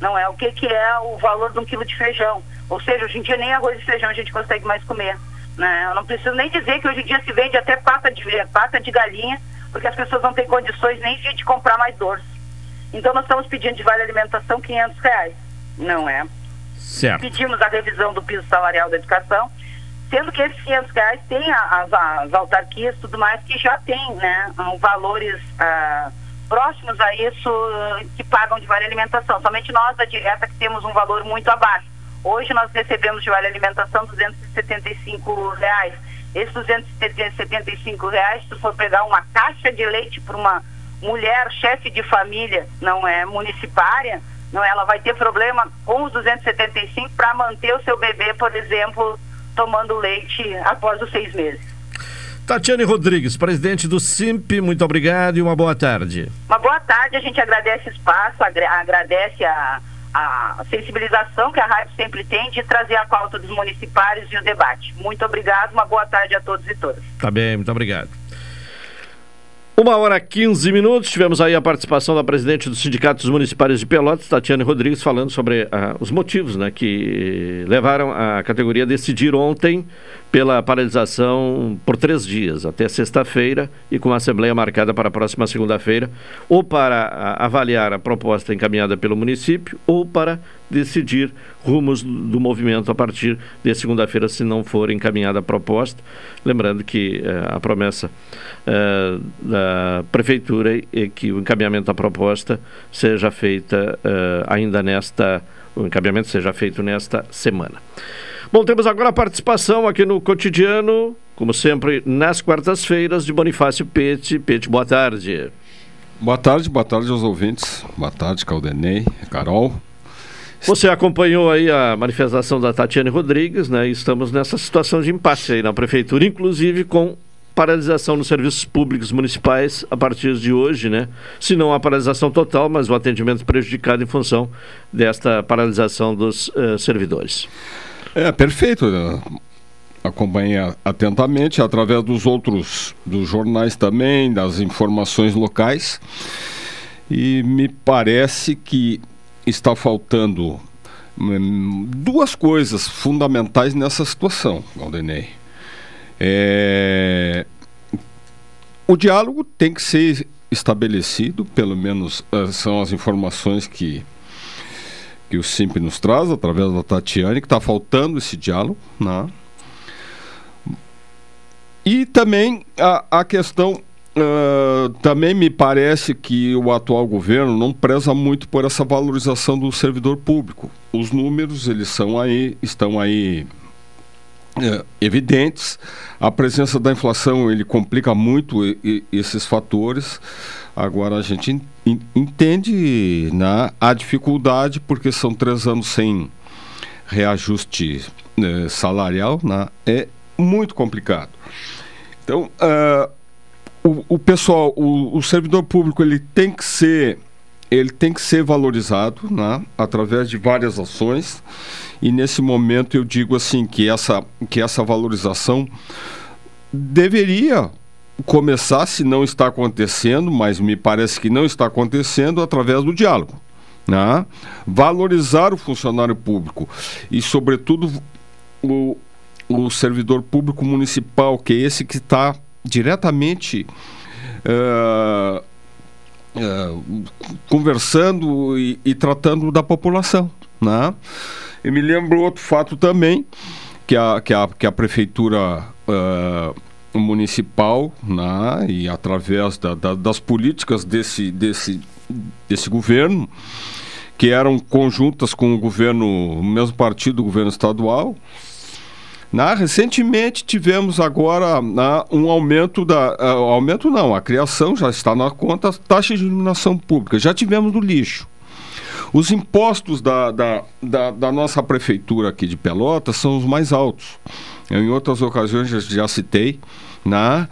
não é? O que, que é o valor de um quilo de feijão. Ou seja, hoje em dia nem arroz e feijão a gente consegue mais comer. Né? Eu não preciso nem dizer que hoje em dia se vende até pata de, pata de galinha, porque as pessoas não têm condições nem de comprar mais dorso. Então nós estamos pedindo de vale alimentação 500 reais, não é? Certo. Pedimos a revisão do piso salarial da educação, sendo que esses 500 reais tem as, as autarquias e tudo mais que já tem, né, valores ah, próximos a isso que pagam de vale alimentação. Somente nós da direta que temos um valor muito abaixo. Hoje nós recebemos de vale alimentação 275 reais. Esses 275 reais, se for pegar uma caixa de leite para uma mulher chefe de família, não é municipária, não é, ela vai ter problema com os 275 para manter o seu bebê, por exemplo, tomando leite após os seis meses. Tatiane Rodrigues, presidente do Simp, muito obrigado e uma boa tarde. Uma boa tarde, a gente agradece o espaço, agradece a, a sensibilização que a rádio sempre tem de trazer a pauta dos municipários e o debate. Muito obrigado, uma boa tarde a todos e todas. Tá bem, muito obrigado. Uma hora 15 minutos, tivemos aí a participação da presidente dos sindicatos municipais de Pelotas, Tatiane Rodrigues, falando sobre uh, os motivos né, que levaram a categoria a decidir ontem pela paralisação por três dias, até sexta-feira, e com a Assembleia marcada para a próxima segunda-feira, ou para uh, avaliar a proposta encaminhada pelo município, ou para decidir rumos do movimento a partir de segunda-feira, se não for encaminhada a proposta. Lembrando que uh, a promessa uh, da Prefeitura é que o encaminhamento da proposta seja feita uh, ainda nesta, o encaminhamento seja feito nesta semana. Bom, temos agora a participação aqui no cotidiano, como sempre, nas quartas-feiras, de Bonifácio Pete. Pete, boa tarde. Boa tarde, boa tarde aos ouvintes. Boa tarde, Caldenei, Carol. Você acompanhou aí a manifestação da Tatiane Rodrigues, né? estamos nessa situação de impasse aí na prefeitura, inclusive com paralisação nos serviços públicos municipais a partir de hoje, né? Se não a paralisação total, mas o atendimento prejudicado em função desta paralisação dos uh, servidores. É, perfeito. Acompanhe atentamente através dos outros, dos jornais também, das informações locais. E me parece que está faltando hum, duas coisas fundamentais nessa situação, Aldenei. É... O diálogo tem que ser estabelecido, pelo menos uh, são as informações que, que o Simp nos traz, através da Tatiane, que está faltando esse diálogo. Né? E também a, a questão Uh, também me parece que o atual governo não preza muito por essa valorização do servidor público. Os números eles são aí, estão aí uh, evidentes. A presença da inflação ele complica muito e, e, esses fatores. Agora a gente in, entende né, a dificuldade porque são três anos sem reajuste uh, salarial, né, é muito complicado. Então uh, o, o pessoal, o, o, servidor público, ele tem que ser, ele tem que ser valorizado, né, através de várias ações. E nesse momento eu digo assim que essa, que essa valorização deveria começar, se não está acontecendo, mas me parece que não está acontecendo, através do diálogo. Né? Valorizar o funcionário público e, sobretudo, o, o servidor público municipal, que é esse que está diretamente uh, uh, conversando e, e, tratando da população. Né? E me lembro outro fato também, que a, que a, que a prefeitura uh, municipal, né, e através da, da, das políticas desse, desse, desse governo, que eram conjuntas com o governo, o mesmo partido, o governo estadual, na, recentemente tivemos agora na, um aumento da. Uh, aumento não, a criação já está na conta taxa de iluminação pública. Já tivemos no lixo. Os impostos da, da, da, da nossa prefeitura aqui de Pelotas são os mais altos. Eu, em outras ocasiões, já, já citei. Né?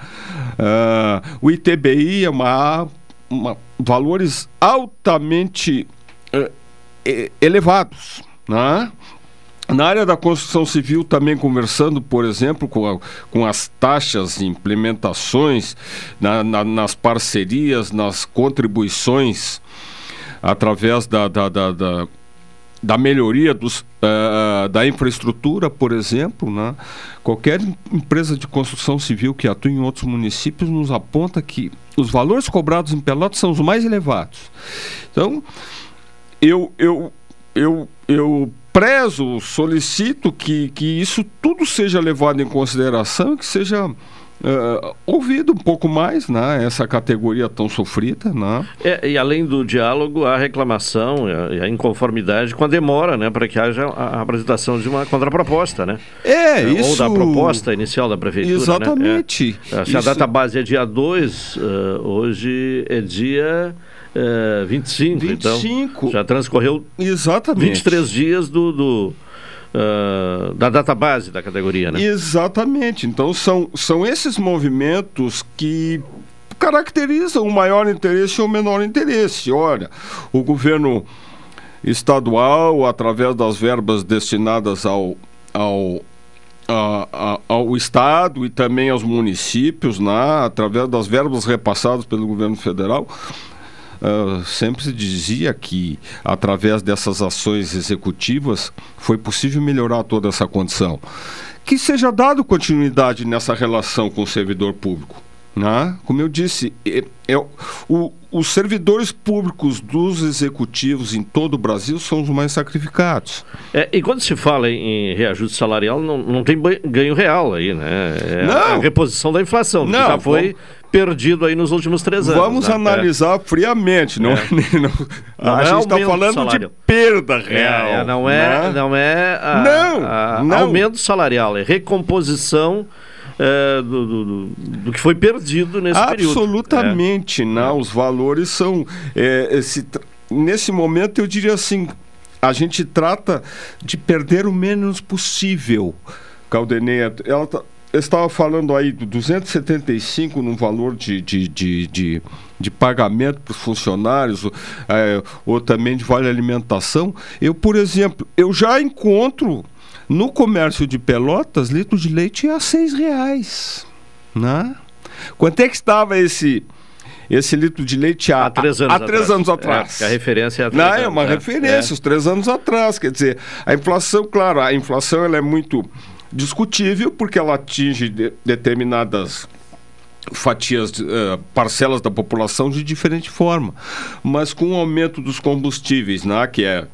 Uh, o ITBI é uma, uma valores altamente uh, elevados. Né? Na área da construção civil, também conversando, por exemplo, com, a, com as taxas implementações, na, na, nas parcerias, nas contribuições, através da, da, da, da, da melhoria dos, uh, da infraestrutura, por exemplo. Né? Qualquer empresa de construção civil que atua em outros municípios nos aponta que os valores cobrados em Pelotas são os mais elevados. Então, eu, eu, eu, eu prezo, solicito que, que isso tudo seja levado em consideração e que seja Uh, ouvido um pouco mais, né? Essa categoria tão sofrida, né? É, e além do diálogo, a reclamação e a, a, inconformidade com a demora, né? Para que haja a, a, apresentação de uma contraproposta, né? É, é isso... Ou da proposta inicial da prefeitura, Exatamente. Né? É. Se isso... a data base é dia 2, uh, hoje é dia... Uh, 25, 25, então já transcorreu Exatamente. 23 dias do, do uh, da database da categoria, né? Exatamente. Então são, são esses movimentos que caracterizam o maior interesse ou o menor interesse. Olha, o governo estadual, através das verbas destinadas ao, ao a, a, ao Estado e também aos municípios, né, através das verbas repassadas pelo governo federal, Uh, sempre se dizia que, através dessas ações executivas, foi possível melhorar toda essa condição. Que seja dado continuidade nessa relação com o servidor público. Né? Como eu disse, é, é, o, os servidores públicos dos executivos em todo o Brasil são os mais sacrificados. É, e quando se fala em reajuste salarial, não, não tem ganho real aí, né? É não. a reposição da inflação, que não, já foi perdido aí nos últimos três anos. Vamos né? analisar é. friamente, não, é. não, a é gente está falando de perda é, real. É, não é, né? não é a, não, a, não. aumento salarial, é recomposição é, do, do, do, que foi perdido nesse Absolutamente, período. Absolutamente, né? Os valores são. É, esse, nesse momento, eu diria assim: a gente trata de perder o menos possível. Caldeneia, ela tá, estava falando aí do 275 no valor de, de, de, de, de pagamento para os funcionários, é, ou também de vale alimentação. Eu, por exemplo, eu já encontro no comércio de Pelotas litro de leite a seis reais. Né? Quanto é que estava esse esse litro de leite há, há três anos, há três atrás. anos atrás. É, a referência é a três Não, anos, é uma é. referência, é. os três anos atrás. Quer dizer, a inflação, claro, a inflação ela é muito discutível porque ela atinge de, determinadas fatias, uh, parcelas da população de diferente forma. Mas com o aumento dos combustíveis, né, que é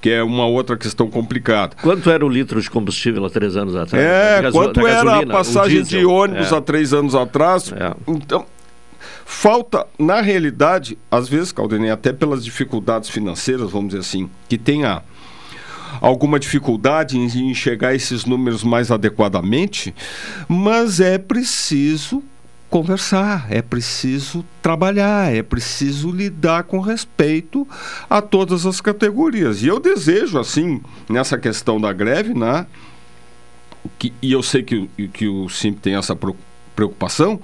que é uma outra questão complicada. Quanto era o litro de combustível há três anos atrás? É, quanto era gasolina, a passagem de ônibus é. há três anos atrás? É. Então, falta, na realidade, às vezes, Caldenei, até pelas dificuldades financeiras, vamos dizer assim, que tem a alguma dificuldade em enxergar esses números mais adequadamente, mas é preciso conversar, é preciso trabalhar, é preciso lidar com respeito a todas as categorias. E eu desejo, assim, nessa questão da greve, né? Que, e eu sei que, que o SIMP tem essa preocupação,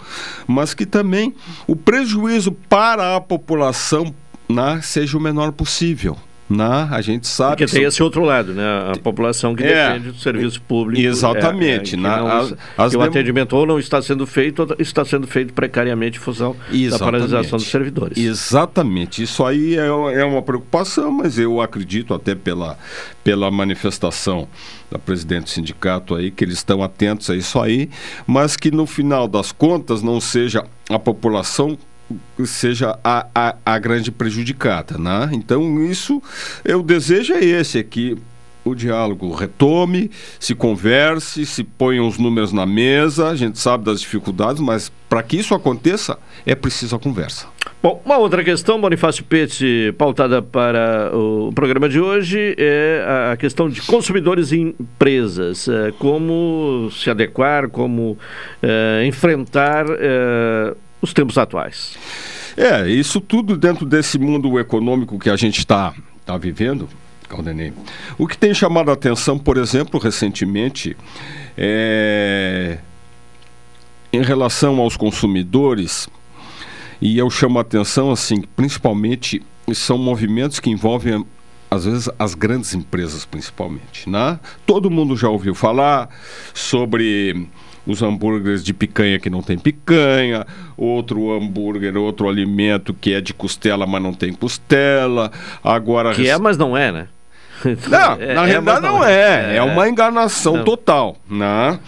mas que também o prejuízo para a população né, seja o menor possível. Né? A gente sabe. Porque tem esse outro lado, né? A população que é, depende do serviço público. Exatamente. É, é, né? não, as, o atendimento ou não está sendo feito, ou está sendo feito precariamente em função exatamente. da paralisação dos servidores. Exatamente. Isso aí é, é uma preocupação, mas eu acredito até pela, pela manifestação da presidente do sindicato aí, que eles estão atentos a isso aí, mas que no final das contas não seja a população seja a, a, a, grande prejudicada, né? Então isso, eu desejo é esse, é que o diálogo retome, se converse, se ponham os números na mesa, a gente sabe das dificuldades, mas para que isso aconteça, é preciso a conversa. Bom, uma outra questão, Bonifácio Pete, pautada para o programa de hoje, é a questão de consumidores e empresas. É, como se adequar, como é, enfrentar é, os tempos atuais. É, isso tudo dentro desse mundo econômico que a gente está está vivendo, Caldenei, o que tem chamado a atenção, por exemplo, recentemente, é em relação aos consumidores, e eu chamo a atenção, assim, principalmente são movimentos que envolvem às vezes as grandes empresas principalmente, né? Todo mundo já ouviu falar sobre os hambúrgueres de picanha que não tem picanha, outro hambúrguer, outro alimento que é de costela, mas não tem costela. Agora que é, mas não é, né? Não, é, na é, realidade não, é. é. é. uma enganação não. total, né?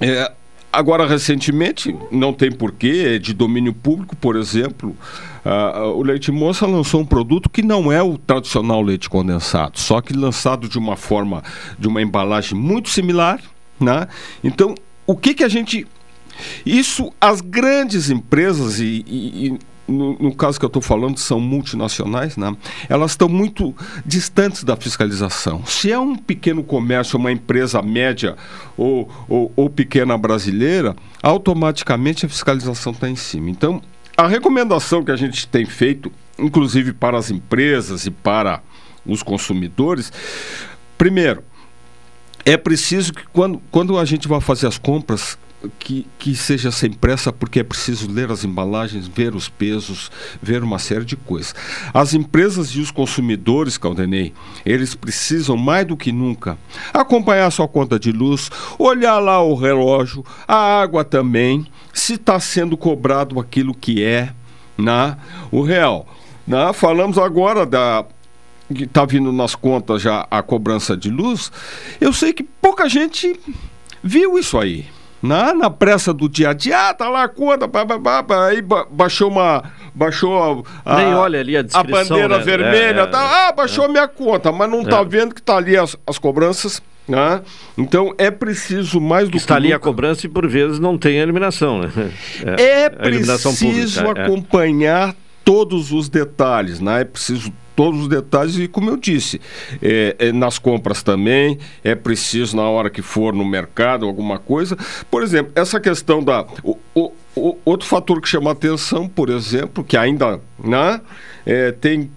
É, Agora, recentemente, não tem porquê, é de domínio público, por exemplo, uh, o Leite Moça lançou um produto que não é o tradicional leite condensado, só que lançado de uma forma, de uma embalagem muito similar, né? Então, o que que a gente... Isso, as grandes empresas e, e, e no, no, caso que eu estou falando, são multinacionais, né? elas estão muito distantes da fiscalização. Se é um pequeno comércio, uma empresa média ou, ou, ou pequena brasileira, automaticamente a fiscalização está em cima. Então, a recomendação que a gente tem feito, inclusive para as empresas e para os consumidores, primeiro, é preciso que quando, quando a gente vai fazer as compras, que, que seja sem pressa, porque é preciso ler as embalagens, ver os pesos, ver uma série de coisas. As empresas e os consumidores, Caldenei, eles precisam mais do que nunca acompanhar sua conta de luz, olhar lá o relógio, a água também, se está sendo cobrado aquilo que é na né, o real. Na, né? falamos agora da que está vindo nas contas já a cobrança de luz. Eu sei que pouca gente viu isso aí na, na pressa do dia a dia, ah, tá lá a conta, pá, pá, pá, aí baixou uma. Baixou a, Nem olha ali a, a bandeira né? vermelha, é, tá, ah, baixou é. a minha conta, mas não tá é. vendo que tá ali as, as cobranças. Né? Então é preciso mais do Está que. ali nunca... a cobrança e por vezes não tem eliminação. Né? É, é preciso pública, é. Todos os detalhes, né? É preciso todos os detalhes e como eu disse é, é, nas compras também é preciso na hora que for no mercado alguma coisa por exemplo essa questão da o, o, o outro fator que chama atenção por exemplo que ainda né, é, tem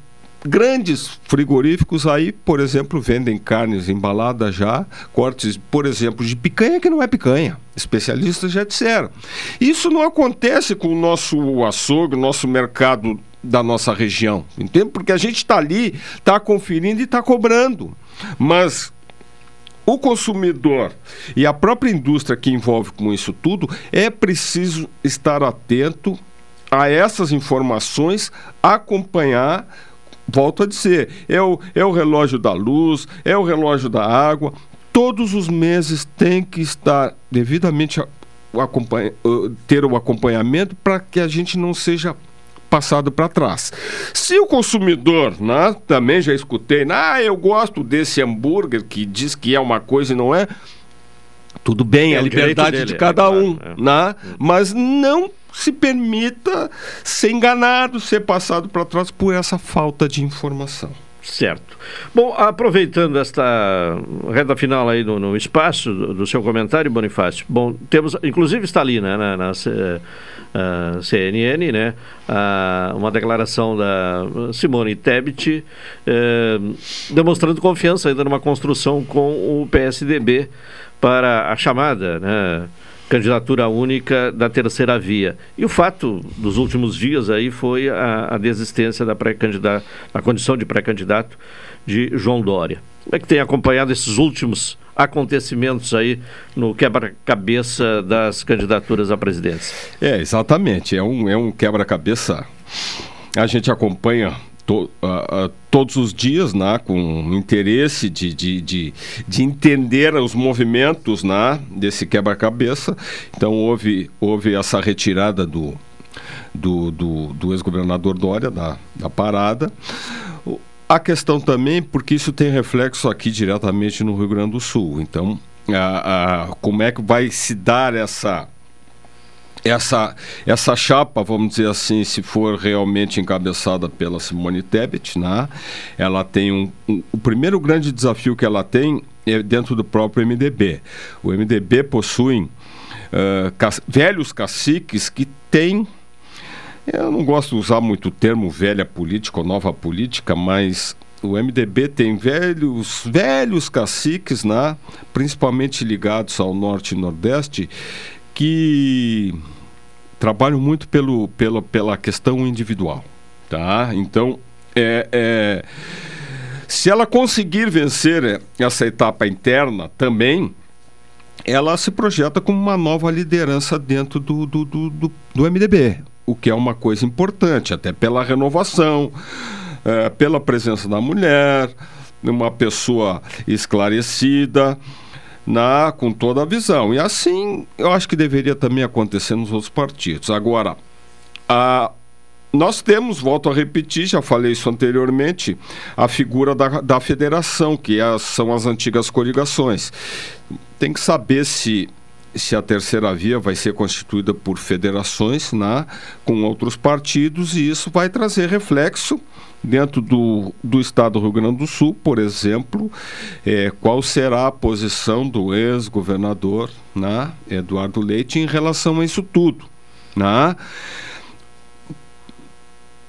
grandes frigoríficos aí, por exemplo, vendem carnes embaladas já, cortes, por exemplo, de picanha que não é picanha. Especialistas já disseram. Isso não acontece com o nosso açougue, nosso mercado da nossa região, entende? Porque a gente está ali, está conferindo e está cobrando. Mas o consumidor e a própria indústria que envolve com isso tudo, é preciso estar atento a essas informações, acompanhar. Volto a dizer, é o, é o relógio da luz, é o relógio da água. Todos os meses tem que estar devidamente o ter o acompanhamento para que a gente não seja passado para trás. Se o consumidor, né, também já escutei, ah, eu gosto desse hambúrguer que diz que é uma coisa e não é, tudo bem, é, é a liberdade de cada é, um, é. Né? mas não se permita ser enganado, ser passado para trás por essa falta de informação. Certo. Bom, aproveitando esta reta final aí no, no espaço do, do, seu comentário, Bonifácio. Bom, temos, inclusive está ali né, na, na uh, CNN, né, uh, uma declaração da Simone Tebet uh, demonstrando confiança ainda numa construção com o PSDB para a chamada, né, candidatura única da terceira via. E o fato dos últimos dias aí foi a, a desistência da pré-candidata, a condição de pré-candidato de João Dória. Como é que tem acompanhado esses últimos acontecimentos aí no quebra-cabeça das candidaturas à presidência? É, exatamente. É um, é um quebra-cabeça. A gente acompanha to, uh, uh, todos os dias, né, com interesse de, de, de, de, entender os movimentos né, desse quebra-cabeça. Então houve, houve essa retirada do, do, do, do ex-governador Dória da, da parada. A questão também, porque isso tem reflexo aqui diretamente no Rio Grande do Sul. Então, a, como é que vai se dar essa essa, essa chapa, vamos dizer assim, se for realmente encabeçada pela Simone Tebet, né, ela tem um, um, o primeiro grande desafio que ela tem é dentro do próprio MDB. O MDB possui uh, ca velhos caciques que têm eu não gosto de usar muito o termo velha política ou nova política, mas o MDB tem velhos, velhos caciques, né? principalmente ligados ao norte e nordeste, que trabalham muito pelo, pelo, pela questão individual. Tá? Então, é, é, se ela conseguir vencer essa etapa interna também, ela se projeta como uma nova liderança dentro do, do, do, do, do MDB, o que é uma coisa importante, até pela renovação é, pela presença da mulher, uma pessoa esclarecida, na, com toda a visão. E assim eu acho que deveria também acontecer nos outros partidos. Agora, a, nós temos, volto a repetir, já falei isso anteriormente, a figura da, da federação, que é, são as antigas coligações. Tem que saber se se a terceira via vai ser constituída por federações né, com outros partidos e isso vai trazer reflexo dentro do, do estado do Rio Grande do Sul, por exemplo, é, qual será a posição do ex-governador né, Eduardo Leite em relação a isso tudo. Né?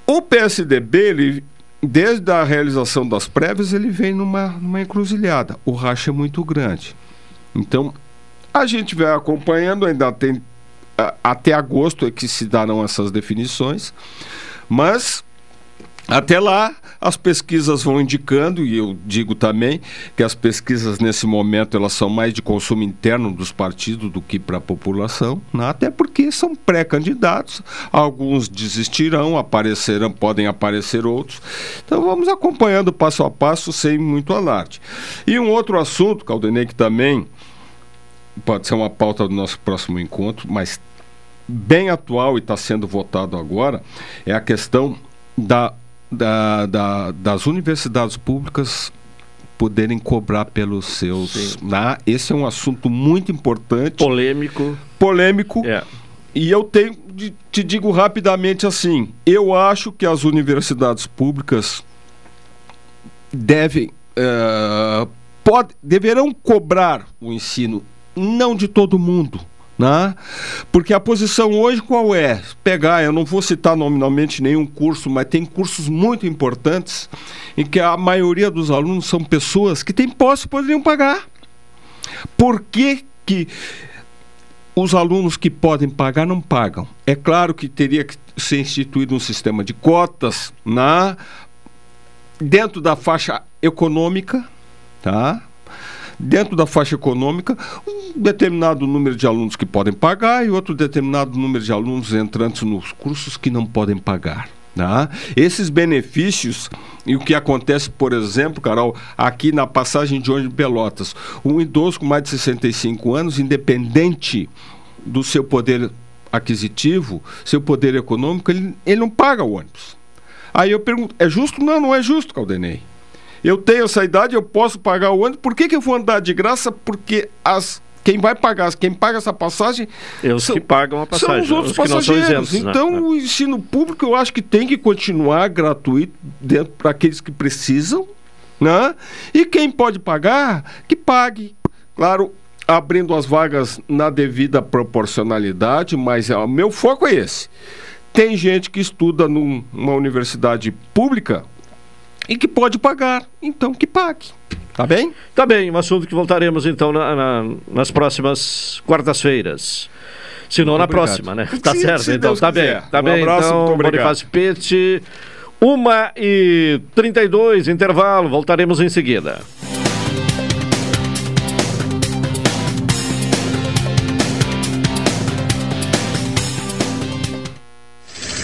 O PSDB, ele, desde a realização das prévias, ele vem numa, numa encruzilhada. O racha é muito grande. Então, a gente vai acompanhando, ainda tem até agosto é que se darão essas definições, mas até lá, as pesquisas vão indicando, e eu digo também que as pesquisas nesse momento elas são mais de consumo interno dos partidos do que para a população, né? até porque são pré-candidatos, alguns desistirão, aparecerão, podem aparecer outros. Então vamos acompanhando passo a passo sem muito alarde. E um outro assunto, Caldenei, que também pode ser uma pauta do nosso próximo encontro, mas bem atual e está sendo votado agora, é a questão da da, da, das universidades públicas poderem cobrar pelos seus. Né? Esse é um assunto muito importante. Polêmico. Polêmico. É. E eu tenho, te digo rapidamente assim: eu acho que as universidades públicas devem. Uh, pode, deverão cobrar o ensino, não de todo mundo né? Porque a posição hoje qual é? Pegar, eu não vou citar nominalmente nenhum curso, mas tem cursos muito importantes em que a maioria dos alunos são pessoas que têm posse e poderiam pagar. Por que, que os alunos que podem pagar não pagam? É claro que teria que ser instituído um sistema de cotas na dentro da faixa econômica, tá? Dentro da faixa econômica, um determinado número de alunos que podem pagar e outro determinado número de alunos entrantes nos cursos que não podem pagar. Tá? Esses benefícios e o que acontece, por exemplo, Carol, aqui na passagem de ônibus de Pelotas, um idoso com mais de 65 anos, independente do seu poder aquisitivo, seu poder econômico, ele, ele não paga o ônibus. Aí eu pergunto, é justo? Não, não é justo, Caldenei eu tenho essa idade, eu posso pagar o ônibus, por que, que eu vou andar de graça? Porque as quem vai pagar, quem paga essa passagem. É os são, que pagam a passagem. São os outros os passageiros. Isentos, né? então, né? o ensino público eu acho que tem que continuar gratuito dentro para aqueles que precisam, né? E quem pode pagar, que pague. Claro, abrindo as vagas na devida proporcionalidade, mas é, o meu foco é esse. Tem gente que estuda numa universidade pública, e que pode pagar, então que pague. Tá bem? Tá bem, um assunto que voltaremos então na, na, nas próximas quartas-feiras. Se não, na obrigado. próxima, né? Tá se, certo, se então Deus tá quiser. bem. Tá um bem, abraço, então, Bonifácio Pete. 1 e 32 intervalo, voltaremos em seguida.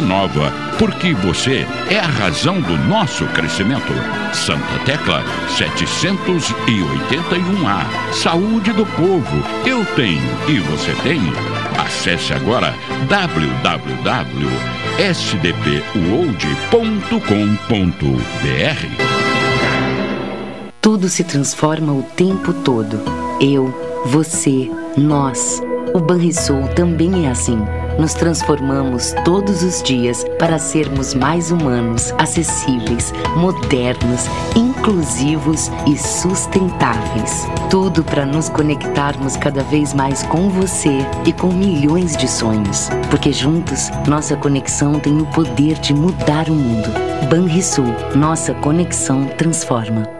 nova, porque você é a razão do nosso crescimento. Santa Tecla 781A. Saúde do povo, eu tenho e você tem. Acesse agora www.sdpuold.com.br. Tudo se transforma o tempo todo. Eu, você, nós. O Banrisul também é assim. Nos transformamos todos os dias para sermos mais humanos, acessíveis, modernos, inclusivos e sustentáveis. Tudo para nos conectarmos cada vez mais com você e com milhões de sonhos. Porque juntos, nossa conexão tem o poder de mudar o mundo. Banrisul, nossa conexão transforma.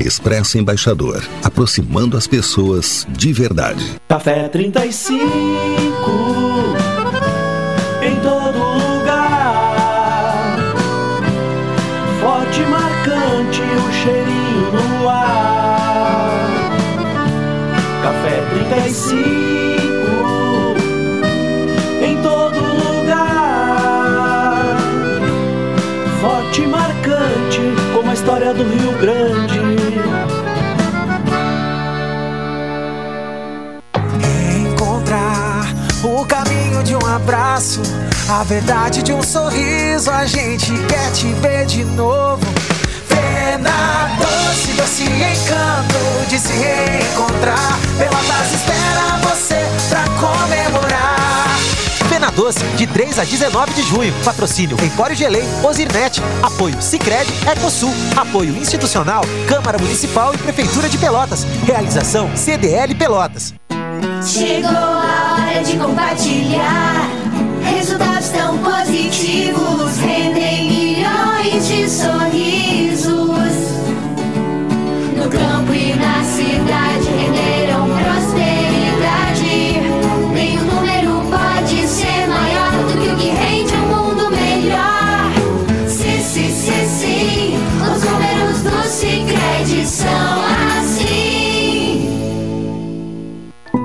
Expresso Embaixador, aproximando as pessoas de verdade. Café 35 em todo lugar. Forte marcante o cheirinho no ar. Café 35 em todo lugar. Forte e marcante como a história do Rio Grande. Abraço, a verdade de um sorriso. A gente quer te ver de novo. Pena doce, doce encanto de se reencontrar. Pelotas espera você pra comemorar. Pena Doce, de 3 a 19 de junho. Patrocínio Empório Gelei, Osirinete. Apoio Sicredi, Ecosul. Apoio institucional, Câmara Municipal e Prefeitura de Pelotas. Realização CDL Pelotas. Chegou hora de compartilhar. Resultados tão positivos rendem milhões de sorrisos.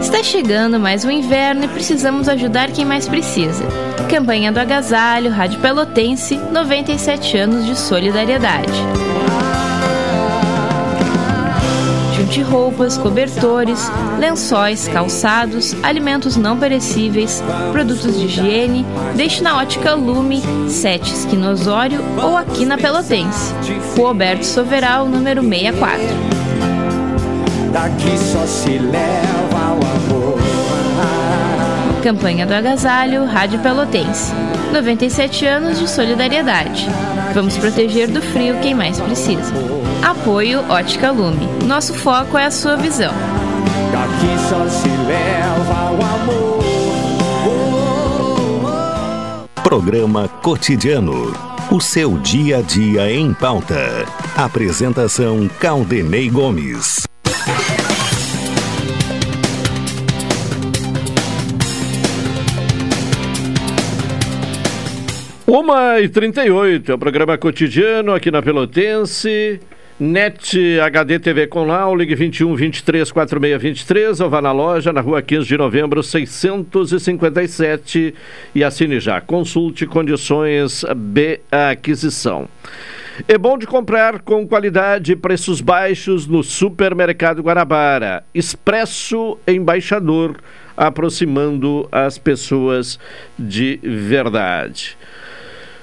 Está chegando mais um inverno e precisamos ajudar quem mais precisa. Campanha do Agasalho, Rádio Pelotense, 97 anos de solidariedade. Junte roupas, cobertores, lençóis, calçados, alimentos não perecíveis, produtos de higiene, deixe na ótica Lume, 7 esquina Osório ou aqui na Pelotense. Rua Alberto Soveral, número 64. Daqui só se leva o amor. Campanha do Agasalho, Rádio Pelotense. 97 anos de solidariedade. Vamos proteger do frio quem mais precisa. Apoio Ótica Lume. Nosso foco é a sua visão. Daqui só se leva o amor. Programa Cotidiano. O seu dia a dia em pauta. Apresentação Caldenei Gomes. Uma e 38 é o programa cotidiano aqui na Pelotense. NET HD TV com Lau, ligue 21 23 46 23 ou vá na loja na rua 15 de novembro 657 e assine já. Consulte condições de aquisição. É bom de comprar com qualidade e preços baixos no Supermercado Guanabara. Expresso Embaixador, aproximando as pessoas de verdade.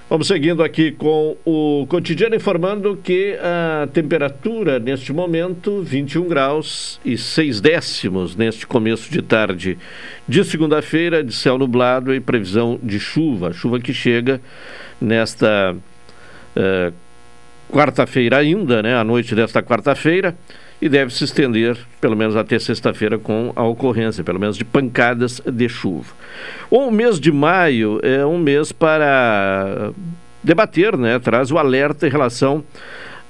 Vamos seguindo aqui com o cotidiano informando que a temperatura neste momento 21 graus e 6 décimos neste começo de tarde de segunda-feira, de céu nublado e previsão de chuva, chuva que chega nesta uh, quarta-feira ainda, né, à noite desta quarta-feira e deve se estender pelo menos até sexta-feira com a ocorrência, pelo menos de pancadas de chuva. O mês de maio é um mês para debater, né? Traz o alerta em relação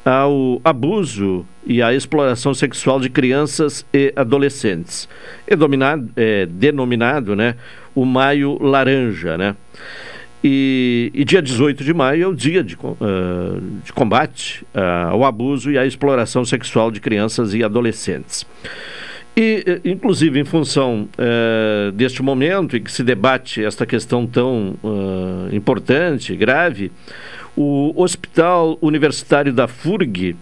ao abuso e à exploração sexual de crianças e adolescentes. É, dominado, é denominado, né, o Maio Laranja, né? E, e, dia 18 de maio é o dia de, uh, de combate uh, ao abuso e à exploração sexual de crianças e adolescentes. E, eh, inclusive, em função uh, deste momento em que se debate esta questão tão importante, grave, o Hospital Universitário da FURG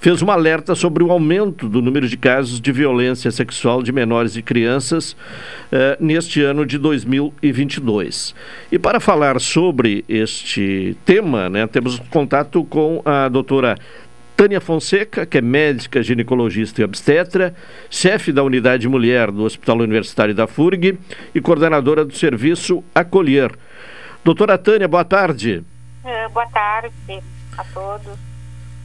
fez um alerta sobre o aumento do número de casos de violência sexual de menores e crianças eh, neste ano de 2022. E para falar sobre este tema, né, temos contato com a doutora Tânia Fonseca, que é médica, ginecologista e obstetra, chefe da unidade mulher do Hospital Universitário da FURG e coordenadora do serviço Acolher. Doutora Tânia, boa tarde. É, boa tarde a todos.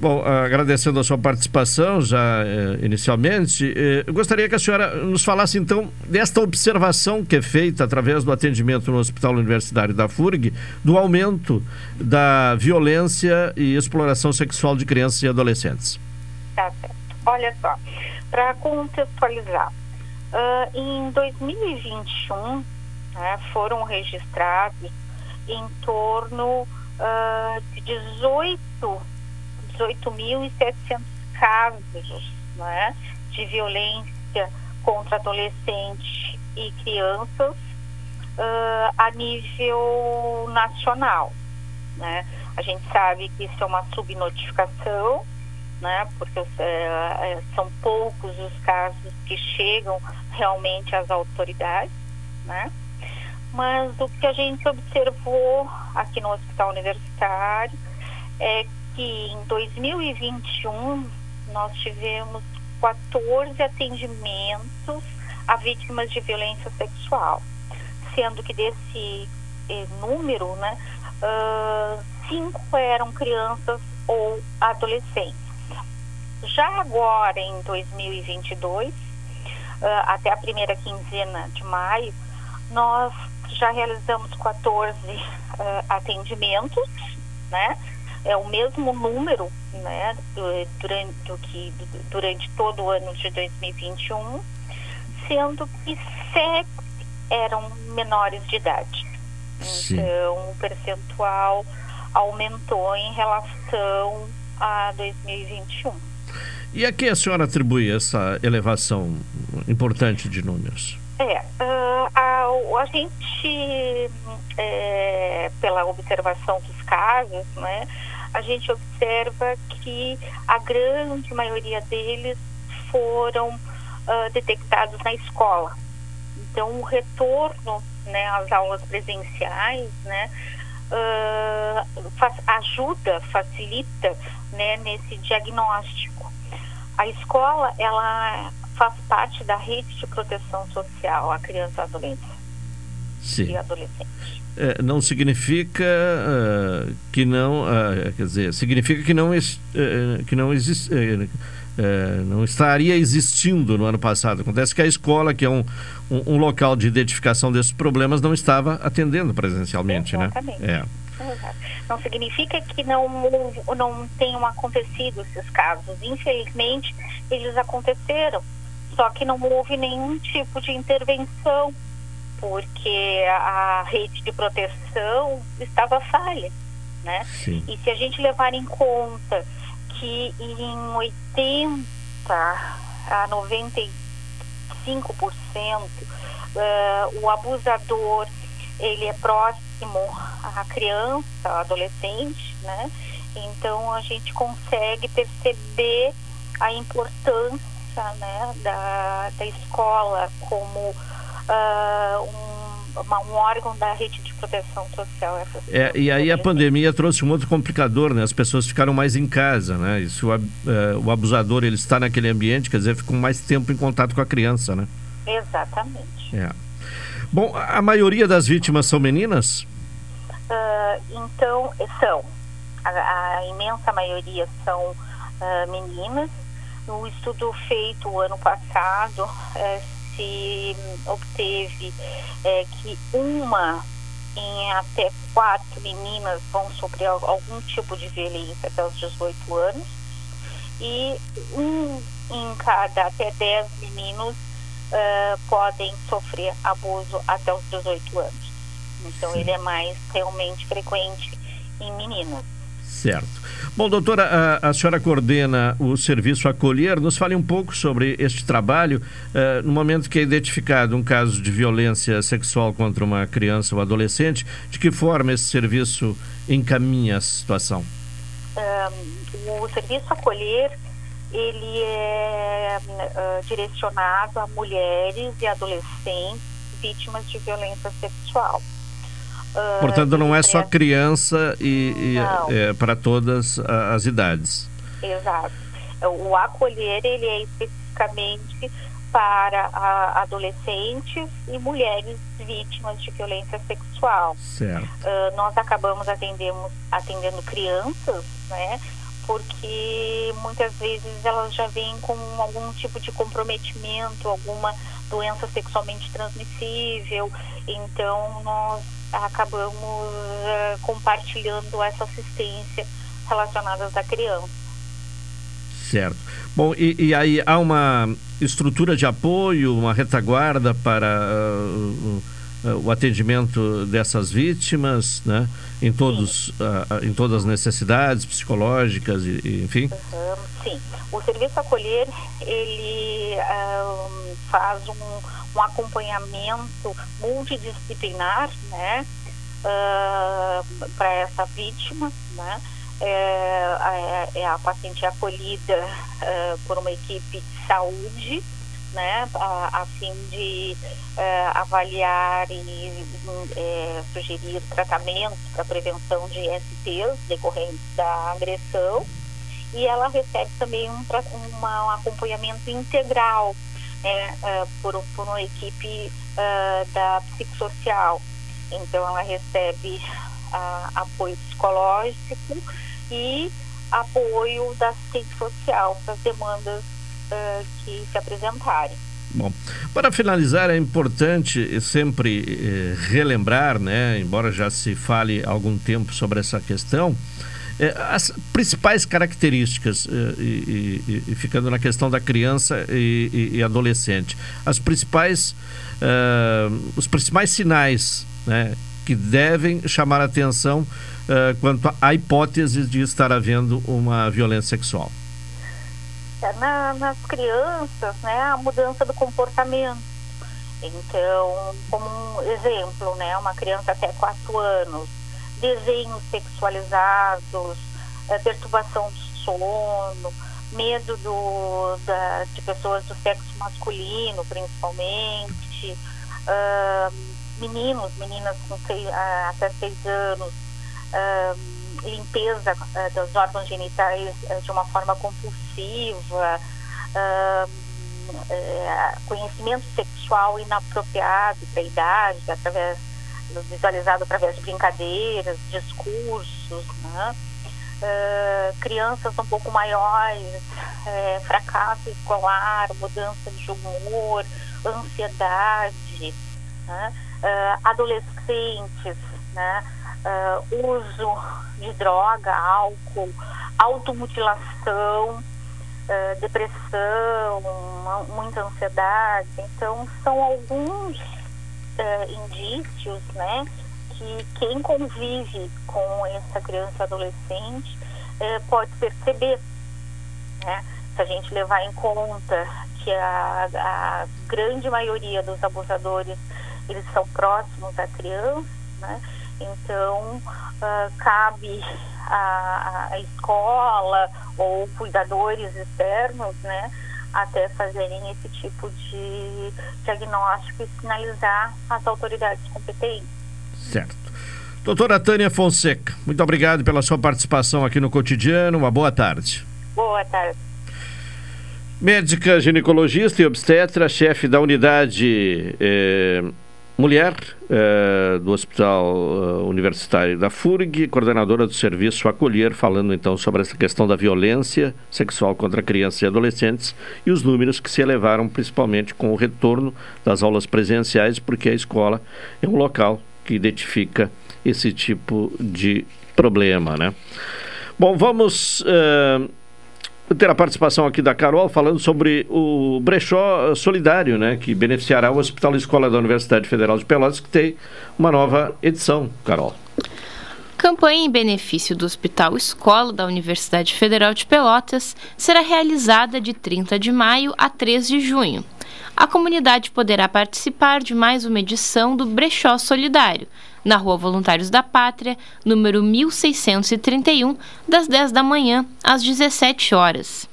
Bom, agradecendo a sua participação já eh, inicialmente, eh, gostaria que a senhora nos falasse então desta observação que é feita através do atendimento no Hospital Universitário da FURG do aumento da violência e exploração sexual de crianças e adolescentes. Tá certo. Olha só, para contextualizar, uh, em 2021 né, foram registrados em torno uh, de 18 18.700 casos né, de violência contra adolescentes e crianças uh, a nível nacional. Né? A gente sabe que isso é uma subnotificação, né, porque uh, são poucos os casos que chegam realmente às autoridades. Né? Mas o que a gente observou aqui no Hospital Universitário é que em 2021 nós tivemos 14 atendimentos a vítimas de violência sexual, sendo que desse eh, número, né, uh, cinco eram crianças ou adolescentes. Já agora, em 2022, uh, até a primeira quinzena de maio, nós já realizamos 14 uh, atendimentos, né? É o mesmo número né, durante, do que, durante todo o ano de 2021, sendo que sete eram menores de idade. Sim. Então, o percentual aumentou em relação a 2021. E a que a senhora atribui essa elevação importante de números? É, uh, a, a gente, é, pela observação dos casos, né, a gente observa que a grande maioria deles foram uh, detectados na escola. Então, o retorno né, às aulas presenciais né, uh, faz, ajuda, facilita né, nesse diagnóstico. A escola, ela faz parte da rede de proteção social à criança e adolescente. Sim. e adolescente. É, não significa ah, que não, ah, quer dizer, significa que não, eh, que não existe, não estaria existindo no ano passado. Acontece que a escola, que é um, um, um local de identificação desses problemas, não estava atendendo presencialmente, Exatamente. né? Exato. Não significa que não, não tenham acontecido esses casos. Infelizmente, eles aconteceram. Só que não houve nenhum tipo de intervenção, porque a rede de proteção estava falha. Né? Sim. E se a gente levar em conta que em 80 a 95% eh, o abusador ele é próximo à criança, ao adolescente, né? Então a gente consegue perceber a importância né, da, da escola como ah, um, uma- um órgão da rede de proteção social. É, e aí a pandemia trouxe um outro complicador, né? As pessoas ficaram mais em casa, né? E se o, eh, o abusador ele está naquele ambiente, quer dizer, ficou mais tempo em contato com a criança, né? Exatamente. É. Bom, a maioria das vítimas são meninas? Ah, então, são. A, a imensa maioria são ah, meninas. No estudo feito o ano passado, eh, se obteve eh, que uma em até quatro meninas vão sofrer al- algum tipo de violência até os 18 anos e um em cada até 10 meninos ah, podem sofrer abuso até os 18 anos. Então ele é mais realmente frequente em meninas. Certo. Bom, doutora, a, a senhora coordena o serviço Acolher. Nos fale um pouco sobre este trabalho. eh, no momento que é identificado um caso de violência sexual contra uma criança ou adolescente, de que forma esse serviço encaminha a situação? Ahn, o serviço acolher ele é ah, direcionado a mulheres e adolescentes vítimas de violência sexual. Ah, Portanto, não é só presta- criança e, Não. é, para todas as idades. Exato. O acolher ele é especificamente para adolescentes e mulheres vítimas de violência sexual. Certo. Ah, nós acabamos atendemos, atendendo crianças, né? Porque muitas vezes elas já vêm com algum tipo de comprometimento, alguma doença sexualmente transmissível. Então nós acabamos ah, compartilhando essa assistência relacionada à criança. Certo. Bom, e, e aí há uma estrutura de apoio, uma retaguarda para ah, o- o- atendimento dessas vítimas, né? Em, todos, em todas as necessidades psicológicas, e, e, enfim. Aham, sim, o serviço acolher ele faz um, um acompanhamento multidisciplinar, né, para essa vítima, né. É, a- é a paciente acolhida ah, por uma equipe de saúde, né, a, a fim de eh, avaliar e eh, sugerir tratamento para prevenção de STs decorrentes da agressão e ela recebe também um, uma- um acompanhamento integral né, ah, por, por uma equipe ah, da psicossocial. Então ela recebe apoio psicológico e apoio da assistente social para as demandas ah, que se apresentarem. Bom, para finalizar, é importante sempre eh, relembrar, né, embora já se fale há algum tempo sobre essa questão, eh, as principais características, eh, e, e- e ficando na questão da criança e, e- adolescente, as principais, eh, os principais sinais né, que devem chamar atenção eh, quanto à hipótese de estar havendo uma violência sexual. É, na- nas crianças, né, a mudança do comportamento. Então, como um exemplo, né, uma criança até 4 anos, desenhos sexualizados, eh, perturbação do sono, medo do, da, de pessoas do sexo masculino, principalmente, ah, meninos, meninas com seis, ah, até 6 anos, ah, limpeza ah, dos órgãos genitais ah, de uma forma compulsiva, eh, conhecimento sexual inapropriado para a idade, através visualizado através de brincadeiras, discursos, né? Uh, crianças um pouco maiores, é, fracasso escolar, mudança de humor, ansiedade, né? uh, adolescentes, né? Uh, uso de droga, álcool, automutilação, depressão, muita ansiedade. Então, são alguns indícios, né? Que quem convive com essa criança adolescente pode perceber, né? Se a gente levar em conta que a, a grande maioria dos abusadores eles são próximos da criança, né? Então, uh, cabe a, a, escola ou cuidadores externos, né? Até fazerem esse tipo de diagnóstico e sinalizar as autoridades competentes. Certo. Doutora Tânia Fonseca, muito obrigado pela sua participação aqui no Cotidiano. Uma boa tarde. Boa tarde. Médica ginecologista e obstetra, chefe da unidade eh, mulher eh, do Hospital uh, Universitário da FURG, coordenadora do serviço Acolher, falando então sobre essa questão da violência sexual contra crianças e adolescentes e os números que se elevaram principalmente com o retorno das aulas presenciais, porque a escola é um local que identifica esse tipo de problema, né? Bom, vamos uh, ter a participação aqui da Carol falando sobre o brechó solidário, né, que beneficiará o Hospital Escola da Universidade Federal de Pelotas, que tem uma nova edição, Carol. Campanha em benefício do Hospital Escola da Universidade Federal de Pelotas será realizada de 30 de maio a 3 de junho. A comunidade poderá participar de mais uma edição do Brechó Solidário, na Rua Voluntários da Pátria, número 1631, das 10 da manhã às 17 horas.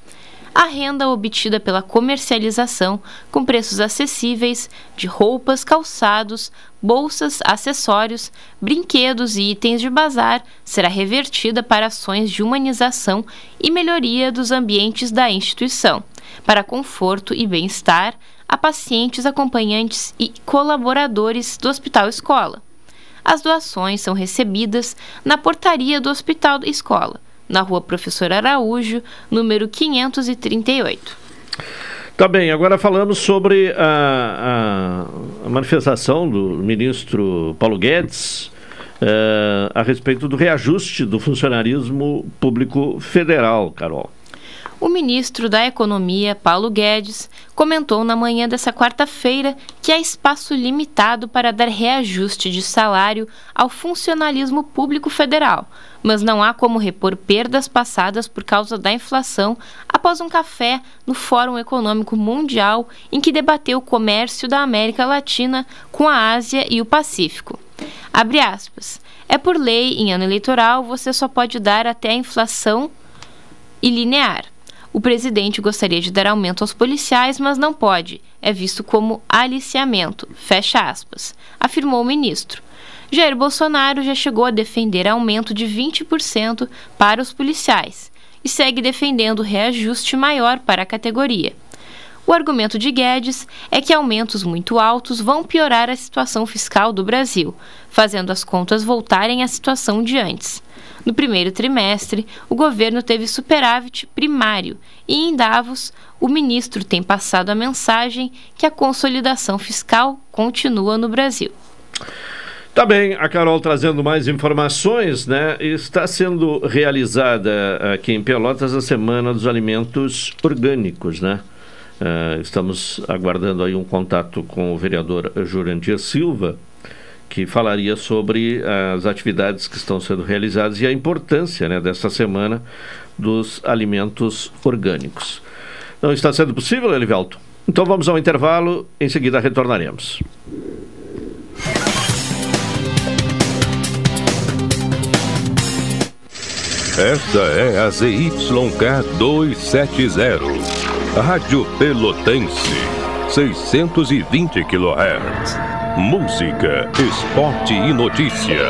A renda obtida pela comercialização, com preços acessíveis, de roupas, calçados, bolsas, acessórios, brinquedos e itens de bazar, será revertida para ações de humanização e melhoria dos ambientes da instituição, para conforto e bem-estar a pacientes, acompanhantes e colaboradores do Hospital Escola. As doações são recebidas na portaria do Hospital da Escola, na rua Professor Araújo, número 538. Tá bem, agora falamos sobre a, a, manifestação do ministro Paulo Guedes uh, a respeito do reajuste do funcionarismo público federal, Carol o ministro da Economia, Paulo Guedes, comentou na manhã dessa quarta-feira que há espaço limitado para dar reajuste de salário ao funcionalismo público federal, mas não há como repor perdas passadas por causa da inflação após um café no Fórum Econômico Mundial em que debateu o comércio da América Latina com a Ásia e o Pacífico. Abre aspas. É por lei, em ano eleitoral, você só pode dar até a inflação e linear. O presidente gostaria de dar aumento aos policiais, mas não pode. É visto como aliciamento. Fecha aspas. Afirmou o ministro. Jair Bolsonaro já chegou a defender aumento de 20% para os policiais e segue defendendo reajuste maior para a categoria. O argumento de Guedes é que aumentos muito altos vão piorar a situação fiscal do Brasil, fazendo as contas voltarem à situação de antes. No primeiro trimestre, o governo teve superávit primário e em Davos, o ministro tem passado a mensagem que a consolidação fiscal continua no Brasil. Tá bem, a Carol trazendo mais informações, né? Está sendo realizada aqui em Pelotas a Semana dos Alimentos Orgânicos, né? Uh, estamos aguardando aí um contato com o vereador Jurandir Silva, que falaria sobre as atividades que estão sendo realizadas e a importância né, desta semana dos alimentos orgânicos. Não está sendo possível, Elivelto? Então vamos ao intervalo, em seguida retornaremos. Esta é a ZYK 270 Rádio Pelotense, 620 kHz. Música, esporte e notícia.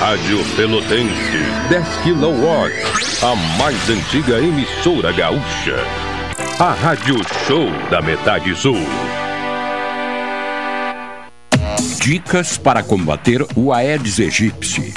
Rádio Pelotense, 10 kW. A mais antiga emissora gaúcha. A Rádio Show da Metade Sul. Dicas para combater o Aedes aegypti.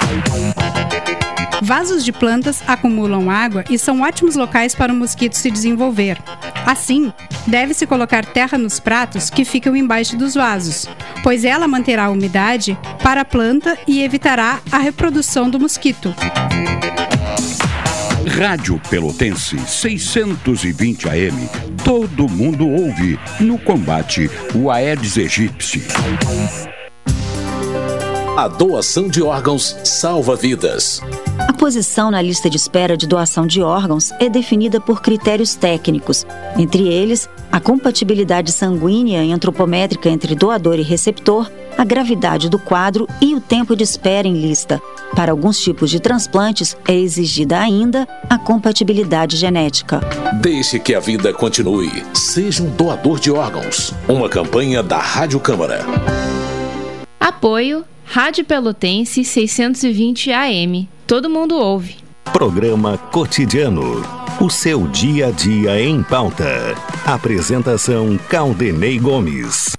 Vasos de plantas acumulam água e são ótimos locais para o mosquito se desenvolver. Assim, deve-se colocar terra nos pratos que ficam embaixo dos vasos, pois ela manterá a umidade para a planta e evitará a reprodução do mosquito. Rádio Pelotense 620 AM. Todo mundo ouve no combate o Aedes aegypti. A doação de órgãos salva vidas. A posição na lista de espera de doação de órgãos é definida por critérios técnicos, entre eles a compatibilidade sanguínea e antropométrica entre doador e receptor, a gravidade do quadro e o tempo de espera em lista. Para alguns tipos de transplantes, é exigida ainda a compatibilidade genética. Deixe que a vida continue. Seja um doador de órgãos. Uma campanha da Rádio Câmara. Apoio Rádio Pelotense 620 AM. Todo mundo ouve. Programa Cotidiano. O seu dia a dia em pauta. Apresentação Caldenei Gomes.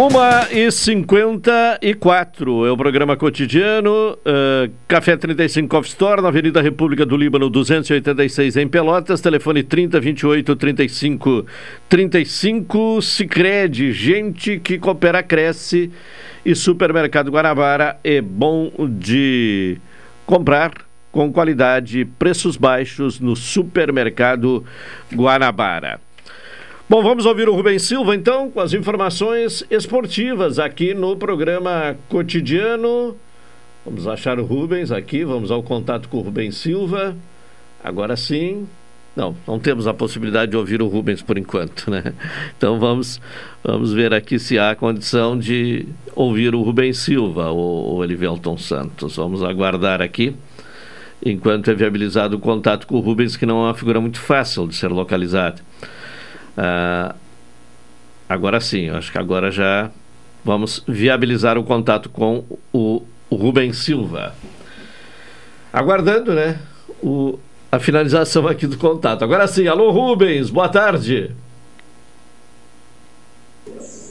Uma e cinquenta e quatro é o programa cotidiano, uh, Café 35 Coffee Store, na Avenida República do Líbano, 286 em Pelotas, telefone 30 28 35 35, Sicredi, gente que coopera, cresce, e Supermercado Guanabara é bom de comprar com qualidade, preços baixos no Supermercado Guanabara. Bom, vamos ouvir o Rubem Silva então com as informações esportivas aqui no programa cotidiano. Vamos achar o Rubens aqui, vamos ao contato com o Rubem Silva. Agora sim. Não, não temos a possibilidade de ouvir o Rubens por enquanto, né? Então vamos, vamos ver aqui se há condição de ouvir o Rubem Silva ou o Elivelton Santos. Vamos aguardar aqui enquanto é viabilizado o contato com o Rubens, que não é uma figura muito fácil de ser localizada. Uh, agora sim, acho que agora já vamos viabilizar o contato com o, o Rubem Silva. Aguardando, né? O, a finalização aqui do contato. Agora sim, alô Rubens, boa tarde.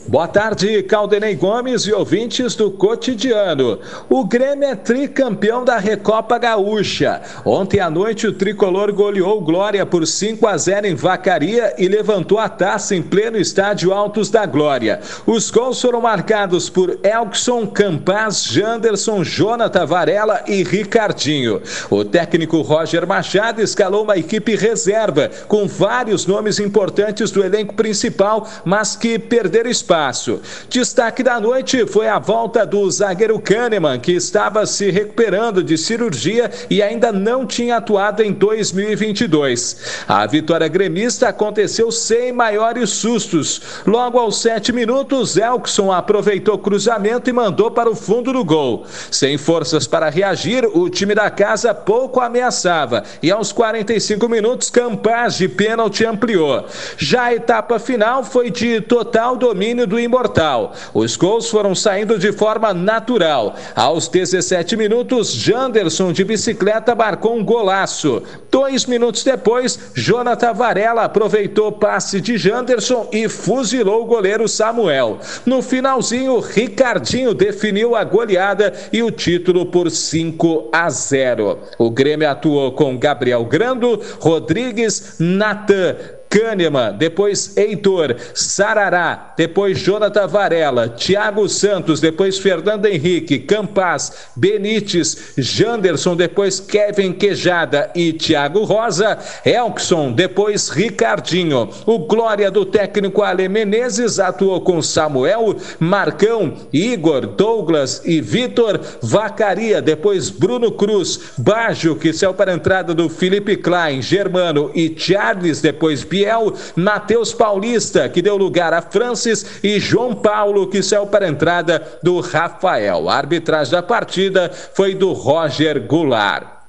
Boa tarde, Caldenei Gomes e ouvintes do Cotidiano. O Grêmio é tricampeão da Recopa Gaúcha. Ontem à noite, o tricolor goleou Glória por 5 a 0 em Vacaria e levantou a taça em pleno estádio Altos da Glória. Os gols foram marcados por Elkson, Campaz, Janderson, Jonathan Varela e Ricardinho. O técnico Roger Machado escalou uma equipe reserva com vários nomes importantes do elenco principal, mas que perderam espaço espaço. Destaque da noite foi a volta do zagueiro Kahneman, que estava se recuperando de cirurgia e ainda não tinha atuado em 2022. A vitória gremista aconteceu sem maiores sustos. Logo aos sete minutos, Elkson aproveitou o cruzamento e mandou para o fundo do gol. Sem forças para reagir, o time da casa pouco ameaçava e aos 45 minutos, Campaz de pênalti ampliou. Já a etapa final foi de total domínio do Imortal. Os gols foram saindo de forma natural. Aos 17 minutos, Janderson de bicicleta marcou um golaço. Dois minutos depois, Jonathan Varela aproveitou o passe de Janderson e fuzilou o goleiro Samuel. No finalzinho, Ricardinho definiu a goleada e o título por 5 a 0. O Grêmio atuou com Gabriel Grando, Rodrigues, Natan, Kahneman, depois Heitor, Sarará, depois Jonathan Varela, Thiago Santos, depois Fernando Henrique, Campaz, Benites, Janderson, depois Kevin Quejada e Thiago Rosa, Elkson, depois Ricardinho. O Glória do técnico Ale Menezes atuou com Samuel, Marcão, Igor, Douglas e Vitor, Vacaria, depois Bruno Cruz, Bajo, que saiu para a entrada do Felipe Klein, Germano e Charles, depois Bia Biel, Matheus Paulista, que deu lugar a Francis, e João Paulo, que saiu para a entrada do Rafael. A arbitragem da partida foi do Roger Goulart.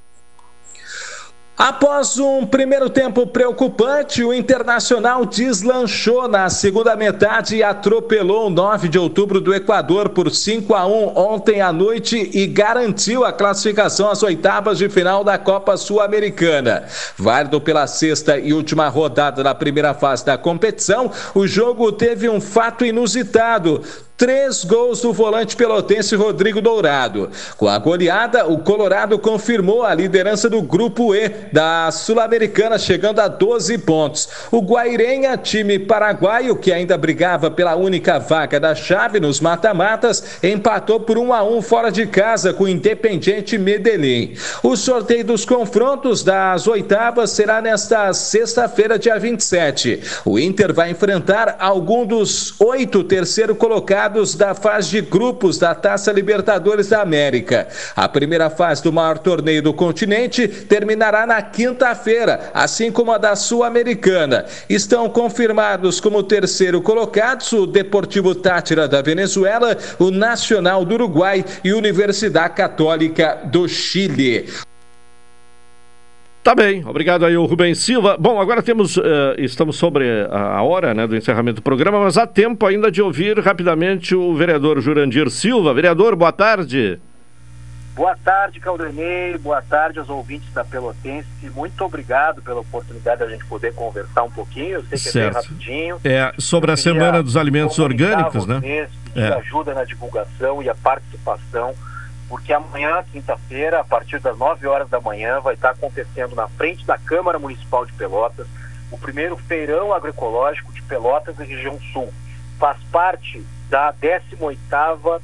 Após um primeiro tempo preocupante, o Internacional deslanchou na segunda metade e atropelou o 9 de outubro do Equador por 5 a 1 ontem à noite e garantiu a classificação às oitavas de final da Copa Sul-Americana. Válido pela sexta e última rodada da primeira fase da competição, o jogo teve um fato inusitado. Três gols do volante pelotense Rodrigo Dourado. Com a goleada, o Colorado confirmou a liderança do Grupo E da Sul-Americana, chegando a 12 pontos. O Guairenha, time paraguaio, que ainda brigava pela única vaga da chave nos mata-matas, empatou por 1 a 1 fora de casa com o Independiente Medellín. O sorteio dos confrontos das oitavas será nesta sexta-feira, dia 27. O Inter vai enfrentar algum dos oito terceiro colocados da fase de grupos da Taça Libertadores da América. A primeira fase do maior torneio do continente terminará na quinta-feira, assim como a da Sul-Americana. Estão confirmados como terceiro colocados o Deportivo Tátira da Venezuela, o Nacional do Uruguai e Universidade Católica do Chile. Tá bem, obrigado aí o Rubens Silva. Bom, agora temos, uh, estamos sobre a hora né, do encerramento do programa, mas há tempo ainda de ouvir rapidamente o vereador Jurandir Silva. Vereador, boa tarde. Boa tarde, Caldenei. Boa tarde aos ouvintes da Pelotense. Muito obrigado pela oportunidade da gente poder conversar um pouquinho. Eu sei que certo. é bem rapidinho. É, sobre a Semana dos Alimentos Orgânicos, vocês, né? É. ajuda na divulgação e a participação, porque amanhã, quinta-feira, a partir das 9 horas da manhã, vai estar acontecendo na frente da Câmara Municipal de Pelotas o primeiro feirão agroecológico de Pelotas e região sul. Faz parte da 18ª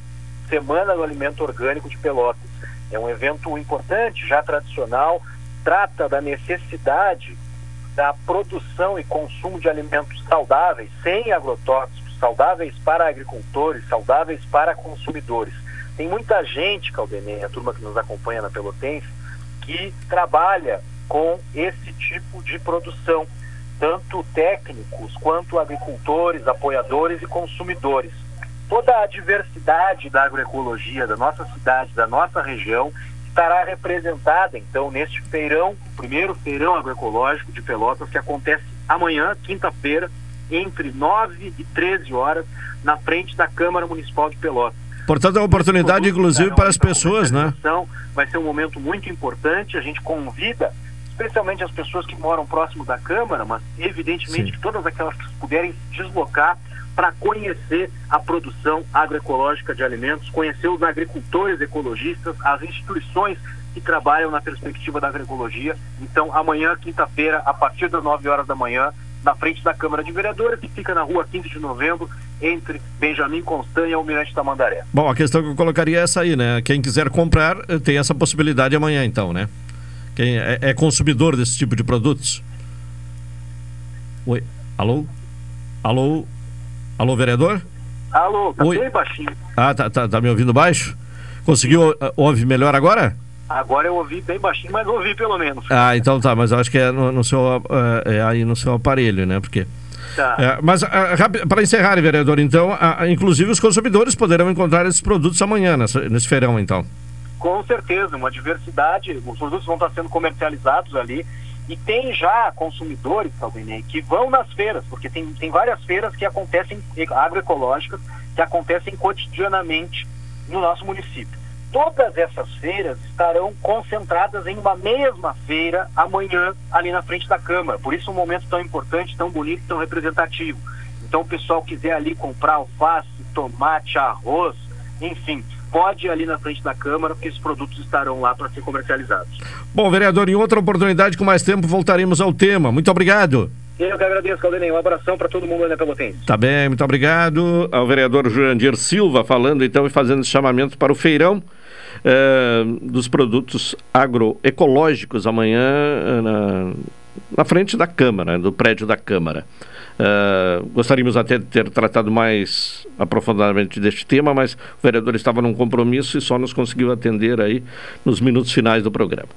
Semana do Alimento Orgânico de Pelotas. É um evento importante, já tradicional, trata da necessidade da produção e consumo de alimentos saudáveis, sem agrotóxicos, saudáveis para agricultores, saudáveis para consumidores. Tem muita gente, Caldenei, a turma que nos acompanha na Pelotense, que trabalha com esse tipo de produção, tanto técnicos quanto agricultores, apoiadores e consumidores. Toda a diversidade da agroecologia da nossa cidade, da nossa região, estará representada, então, neste feirão, o primeiro feirão agroecológico de Pelotas, que acontece amanhã, quinta-feira, entre 9 e 13 horas, na frente da Câmara Municipal de Pelotas. Portanto, é uma oportunidade, inclusive, para as pessoas, né? Vai ser um momento muito importante. A gente convida, especialmente as pessoas que moram próximo da Câmara, mas evidentemente que todas aquelas que puderem se deslocar para conhecer a produção agroecológica de alimentos, conhecer os agricultores ecologistas, as instituições que trabalham na perspectiva da agroecologia. Então, amanhã, quinta-feira, a partir das 9 horas da manhã, na frente da Câmara de Vereadores, que fica na rua 15 de novembro, entre Benjamin Constant e Almirante Tamandaré. Bom, a questão que eu colocaria é essa aí, né? Quem quiser comprar eh, tem essa possibilidade amanhã, então, né? Quem é, é consumidor desse tipo de produtos? Oi, alô? Alô? Alô, vereador? Alô, tá Oi. bem baixinho. Ah, tá, tá, tá me ouvindo baixo? Conseguiu eh, ouvir melhor agora? Agora eu ouvi bem baixinho, mas ouvi pelo menos. Ah, então tá, mas eu acho que é no, no seu eh, é aí no seu aparelho, né? Porque Tá. É, mas para encerrar, vereador, então, ah, ah, inclusive os consumidores poderão encontrar esses produtos amanhã nessa- nesse feirão, então. Com certeza, uma diversidade. Os produtos vão estar sendo comercializados ali. E tem já consumidores, Caldenei, que vão nas feiras, porque tem, tem várias feiras que acontecem, e- agroecológicas, que acontecem cotidianamente no nosso município. Todas essas feiras estarão concentradas em uma mesma feira amanhã, ali na frente da Câmara. Por isso, um momento tão importante, tão bonito, tão representativo. Então, o pessoal quiser ali comprar alface, tomate, arroz, enfim, pode ir ali na frente da Câmara, porque esses produtos estarão lá para ser comercializados. Bom, vereador, em outra oportunidade, com mais tempo, voltaremos ao tema. Muito obrigado. Eu que agradeço, Caldenei. Um abração para todo mundo aí na Pelotense. Tá bem, muito obrigado ao vereador Jurandir Silva falando então e fazendo esse chamamento para o feirão eh, dos produtos agroecológicos amanhã eh, na, na frente da Câmara, do prédio da Câmara. Eh, gostaríamos até de ter tratado mais aprofundadamente deste tema, mas o vereador estava num compromisso e só nos conseguiu atender aí nos minutos finais do programa.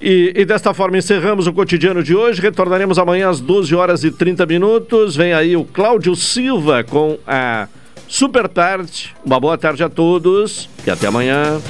E, e desta forma encerramos o cotidiano de hoje. Retornaremos amanhã às 12 horas e 30 minutos. Vem aí o Cláudio Silva com a Super Tarde. Uma boa tarde a todos e até amanhã.